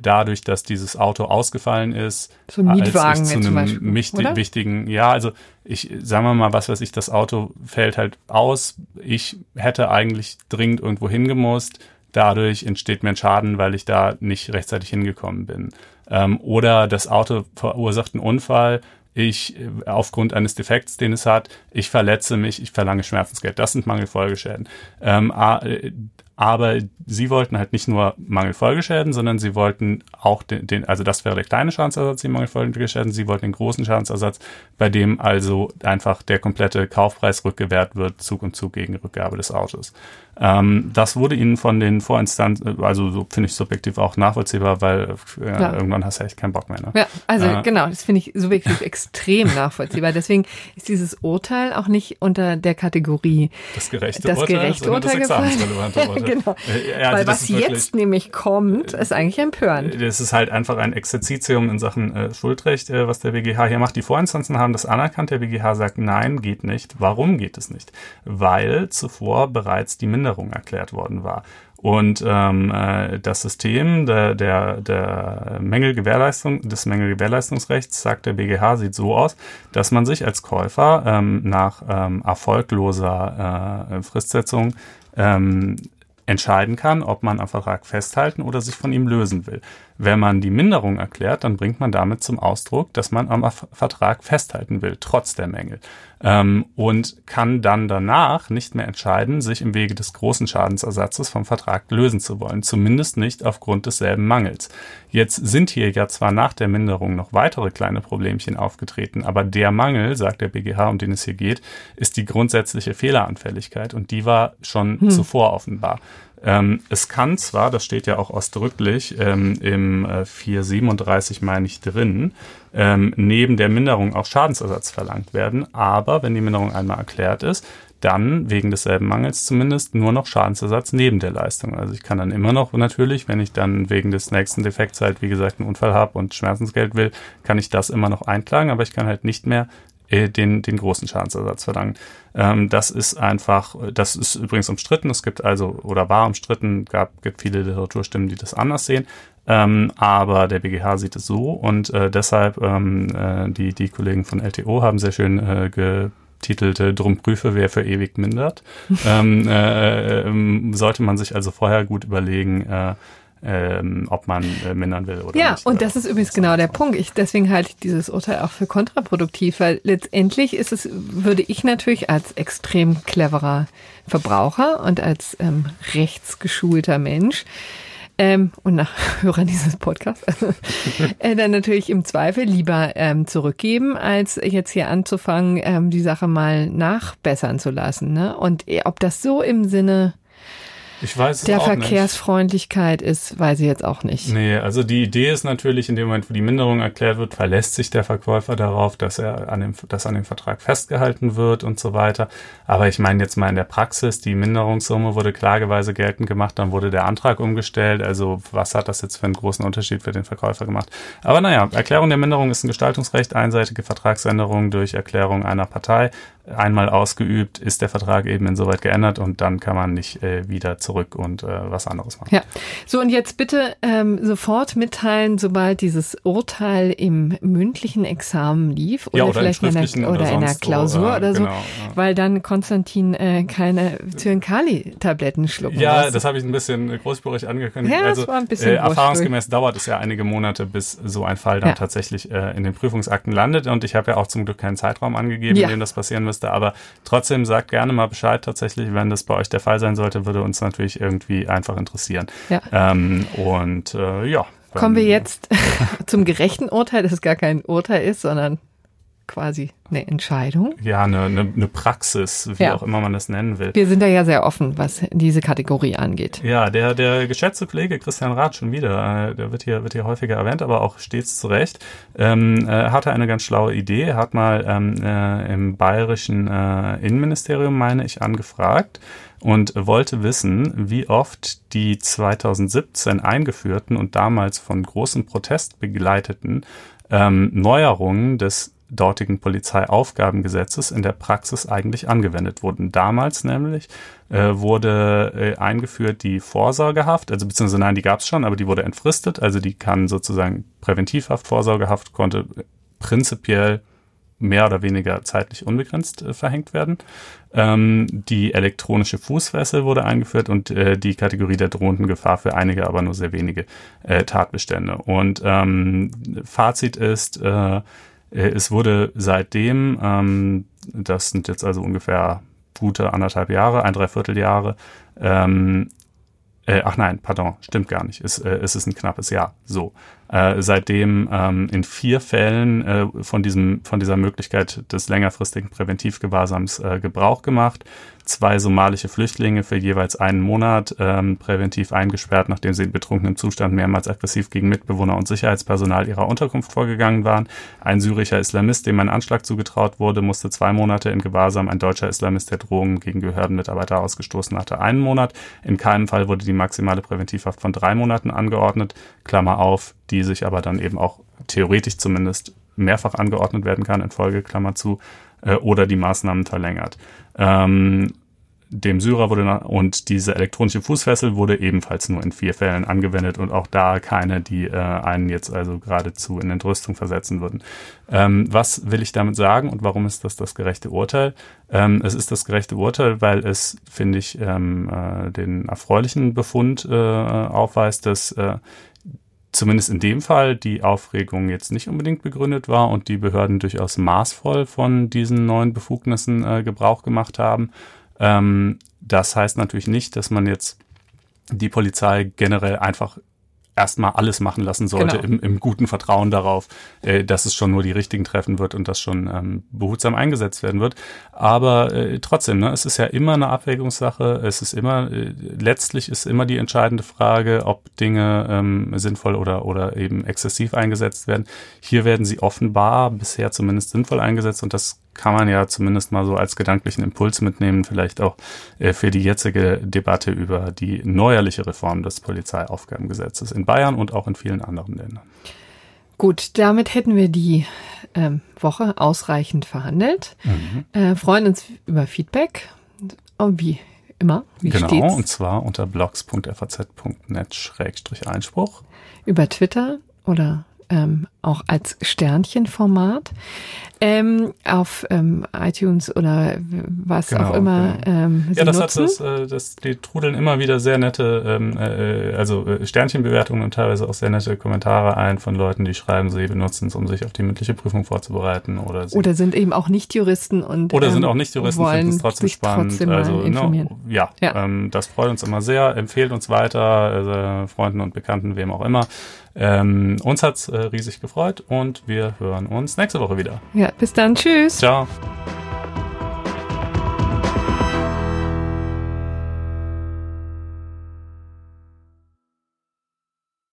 dadurch, dass dieses Auto ausgefallen ist, so ein Mietwagen als ich zu einem wichtig, wichtigen, ja, also ich, sagen wir mal, was weiß ich, das Auto fällt halt aus. Ich hätte eigentlich dringend irgendwo hingemusst. Dadurch entsteht mir ein Schaden, weil ich da nicht rechtzeitig hingekommen bin. Ähm, oder das Auto verursacht einen Unfall. Ich, äh, aufgrund eines Defekts, den es hat, ich verletze mich, ich verlange Schmerzensgeld. Das sind Mangelfolgeschäden. Ähm, aber sie wollten halt nicht nur Mangelfolgeschäden, sondern sie wollten auch den, den also das wäre der kleine Schadensersatz, die Mangelfolgeschäden, sie wollten den großen Schadensersatz, bei dem also einfach der komplette Kaufpreis rückgewährt wird, Zug und Zug gegen Rückgabe des Autos. Ähm, das wurde ihnen von den Vorinstanzen, also so finde ich subjektiv auch nachvollziehbar, weil äh, irgendwann hast du echt keinen Bock mehr. Ne? Ja, also äh, genau, das finde ich subjektiv extrem nachvollziehbar. Deswegen ist dieses Urteil auch nicht unter der Kategorie das gerechte das Urteil, gerechte Urteil das gefallen. Urteil. genau. Äh, also weil was wirklich, jetzt nämlich kommt, ist eigentlich empörend. Das ist halt einfach ein Exerzitium in Sachen äh, Schuldrecht, äh, was der BGH hier macht. Die Vorinstanzen haben das anerkannt. Der BGH sagt, nein, geht nicht. Warum geht es nicht? Weil zuvor bereits die Minderung erklärt worden war. Und ähm, äh, das System der, der, der Mängelgewährleistung, des Mängelgewährleistungsrechts, sagt der BGH, sieht so aus, dass man sich als Käufer ähm, nach ähm, erfolgloser äh, Fristsetzung ähm, entscheiden kann, ob man am Vertrag festhalten oder sich von ihm lösen will. Wenn man die Minderung erklärt, dann bringt man damit zum Ausdruck, dass man am Vertrag festhalten will, trotz der Mängel. Ähm, und kann dann danach nicht mehr entscheiden, sich im Wege des großen Schadensersatzes vom Vertrag lösen zu wollen, zumindest nicht aufgrund desselben Mangels. Jetzt sind hier ja zwar nach der Minderung noch weitere kleine Problemchen aufgetreten, aber der Mangel, sagt der BGH, um den es hier geht, ist die grundsätzliche Fehleranfälligkeit und die war schon hm. zuvor offenbar. Ähm, es kann zwar, das steht ja auch ausdrücklich ähm, im äh, 437 meine ich drin, ähm, neben der Minderung auch Schadensersatz verlangt werden, aber wenn die Minderung einmal erklärt ist, dann wegen desselben Mangels zumindest nur noch Schadensersatz neben der Leistung. Also ich kann dann immer noch natürlich, wenn ich dann wegen des nächsten Defekts halt wie gesagt einen Unfall habe und Schmerzensgeld will, kann ich das immer noch einklagen, aber ich kann halt nicht mehr äh, den, den großen Schadensersatz verlangen. Ähm, das ist einfach, das ist übrigens umstritten. Es gibt also, oder war umstritten, gab, gibt viele Literaturstimmen, die das anders sehen. Ähm, aber der BGH sieht es so und äh, deshalb ähm, äh, die, die Kollegen von LTO haben sehr schön äh, getitelte Drum prüfe, wer für ewig mindert. ähm, äh, äh, sollte man sich also vorher gut überlegen, äh, ähm, ob man äh, mindern will oder ja, nicht. Ja, und das ist übrigens genau der Punkt. Ich, deswegen halte ich dieses Urteil auch für kontraproduktiv, weil letztendlich ist es, würde ich natürlich als extrem cleverer Verbraucher und als ähm, rechtsgeschulter Mensch ähm, und nach Hörern dieses Podcasts, äh, dann natürlich im Zweifel lieber ähm, zurückgeben, als jetzt hier anzufangen, ähm, die Sache mal nachbessern zu lassen. Ne? Und äh, ob das so im Sinne ich weiß der Verkehrsfreundlichkeit nicht. ist, weiß ich jetzt auch nicht. Nee, also die Idee ist natürlich, in dem Moment, wo die Minderung erklärt wird, verlässt sich der Verkäufer darauf, dass er an dem, dass an dem Vertrag festgehalten wird und so weiter. Aber ich meine jetzt mal in der Praxis, die Minderungssumme wurde klageweise geltend gemacht, dann wurde der Antrag umgestellt. Also was hat das jetzt für einen großen Unterschied für den Verkäufer gemacht? Aber naja, Erklärung der Minderung ist ein Gestaltungsrecht, einseitige Vertragsänderung durch Erklärung einer Partei einmal ausgeübt, ist der Vertrag eben insoweit geändert und dann kann man nicht äh, wieder zurück und äh, was anderes machen. Ja, so und jetzt bitte ähm, sofort mitteilen, sobald dieses Urteil im mündlichen Examen lief oder, ja, oder vielleicht in einer, oder, oder in einer Klausur so, oder so, genau, ja. weil dann Konstantin äh, keine Zyankali-Tabletten schlucken Ja, muss. das habe ich ein bisschen großspurig angekündigt. Ja, also das war ein bisschen äh, erfahrungsgemäß dauert es ja einige Monate, bis so ein Fall dann Ja. tatsächlich äh, in den Prüfungsakten landet und ich habe ja auch zum Glück keinen Zeitraum angegeben, in dem das passieren müsste, aber trotzdem sagt gerne mal Bescheid tatsächlich, wenn das bei euch der Fall sein sollte, würde uns natürlich irgendwie einfach interessieren. Ja. Ähm, und äh, ja. Kommen wir jetzt zum gerechten Urteil, das gar kein Urteil ist, sondern quasi eine Entscheidung. Ja, eine, eine, eine Praxis, wie Ja. auch immer man das nennen will. Wir sind da ja sehr offen, was diese Kategorie angeht. Ja, der, der geschätzte Kollege Christian Rath schon wieder, äh, der wird hier, wird hier häufiger erwähnt, aber auch stets zu Recht, ähm, äh, hatte eine ganz schlaue Idee, hat mal ähm, äh, im bayerischen äh, Innenministerium, meine ich, angefragt und wollte wissen, wie oft die 2017 eingeführten und damals von großem Protest begleiteten ähm, Neuerungen des dortigen Polizeiaufgabengesetzes in der Praxis eigentlich angewendet wurden. Damals nämlich äh, wurde äh, eingeführt die Vorsorgehaft, also beziehungsweise nein, die gab es schon, aber die wurde entfristet, also die kann sozusagen Präventivhaft, Vorsorgehaft konnte prinzipiell mehr oder weniger zeitlich unbegrenzt äh, verhängt werden. Ähm, die elektronische Fußfessel wurde eingeführt und äh, die Kategorie der drohenden Gefahr für einige, aber nur sehr wenige äh, Tatbestände. Und ähm, Fazit ist, äh, äh, es wurde seitdem, ähm, das sind jetzt also ungefähr gute anderthalb Jahre, ein Dreivierteljahre, ähm, äh, ach nein, pardon, stimmt gar nicht. Es, äh, es ist ein knappes Jahr. So. Äh, seitdem ähm, in vier Fällen äh, von, diesem, von dieser Möglichkeit des längerfristigen Präventivgewahrsams äh, Gebrauch gemacht. Zwei somalische Flüchtlinge für jeweils einen Monat ähm, präventiv eingesperrt, nachdem sie in betrunkenem Zustand mehrmals aggressiv gegen Mitbewohner und Sicherheitspersonal ihrer Unterkunft vorgegangen waren. Ein syrischer Islamist, dem ein Anschlag zugetraut wurde, musste zwei Monate in Gewahrsam. Ein deutscher Islamist, der Drohungen gegen Behördenmitarbeiter ausgestoßen hatte, einen Monat. In keinem Fall wurde die maximale Präventivhaft von drei Monaten angeordnet. Klammer auf, die sich aber dann eben auch theoretisch zumindest mehrfach angeordnet werden kann in Folge, Klammer zu, äh, oder die Maßnahmen verlängert. Ähm, dem Syrer wurde und diese elektronische Fußfessel wurde ebenfalls nur in vier Fällen angewendet und auch da keine, die äh, einen jetzt also geradezu in Entrüstung versetzen würden. Ähm, was will ich damit sagen und warum ist das das gerechte Urteil? Ähm, es ist das gerechte Urteil, weil es, finde ich, ähm, äh, den erfreulichen Befund äh, aufweist, dass äh, zumindest in dem Fall die Aufregung jetzt nicht unbedingt begründet war und die Behörden durchaus maßvoll von diesen neuen Befugnissen äh, Gebrauch gemacht haben. Ähm, das heißt natürlich nicht, dass man jetzt die Polizei generell einfach erstmal alles machen lassen sollte, Genau. im, im guten Vertrauen darauf, äh, dass es schon nur die richtigen treffen wird und das schon ähm, behutsam eingesetzt werden wird. Aber äh, trotzdem, ne, es ist ja immer eine Abwägungssache. Es ist immer, äh, letztlich ist immer die entscheidende Frage, ob Dinge ähm, sinnvoll oder, oder eben exzessiv eingesetzt werden. Hier werden sie offenbar bisher zumindest sinnvoll eingesetzt und das kann man ja zumindest mal so als gedanklichen Impuls mitnehmen, vielleicht auch äh, für die jetzige Debatte über die neuerliche Reform des Polizeiaufgabengesetzes in Bayern und auch in vielen anderen Ländern. Gut, damit hätten wir die ähm, Woche ausreichend verhandelt. Mhm. Äh, freuen uns über Feedback. Und wie immer, wie genau, steht's? und zwar unter blogs.faz.net-einspruch. Über Twitter oder ähm, auch als Sternchenformat ähm, auf ähm, iTunes oder was genau, auch immer genau. ähm, Ja, das nutzen. hat das, äh, das, die trudeln immer wieder sehr nette, ähm, äh, also äh, Sternchenbewertungen und teilweise auch sehr nette Kommentare ein von Leuten, die schreiben, sie benutzen es, um sich auf die mündliche Prüfung vorzubereiten oder sie oder sind eben auch nicht Juristen und oder sind ähm, auch nicht Juristen, finden es trotzdem spannend. Trotzdem also no, ja, ja. Ähm, das freut uns immer sehr. Empfehlt uns weiter, also Freunden und Bekannten, wem auch immer. Ähm, uns hat's äh, riesig gefreut und wir hören uns nächste Woche wieder. Ja, bis dann. Tschüss. Ciao.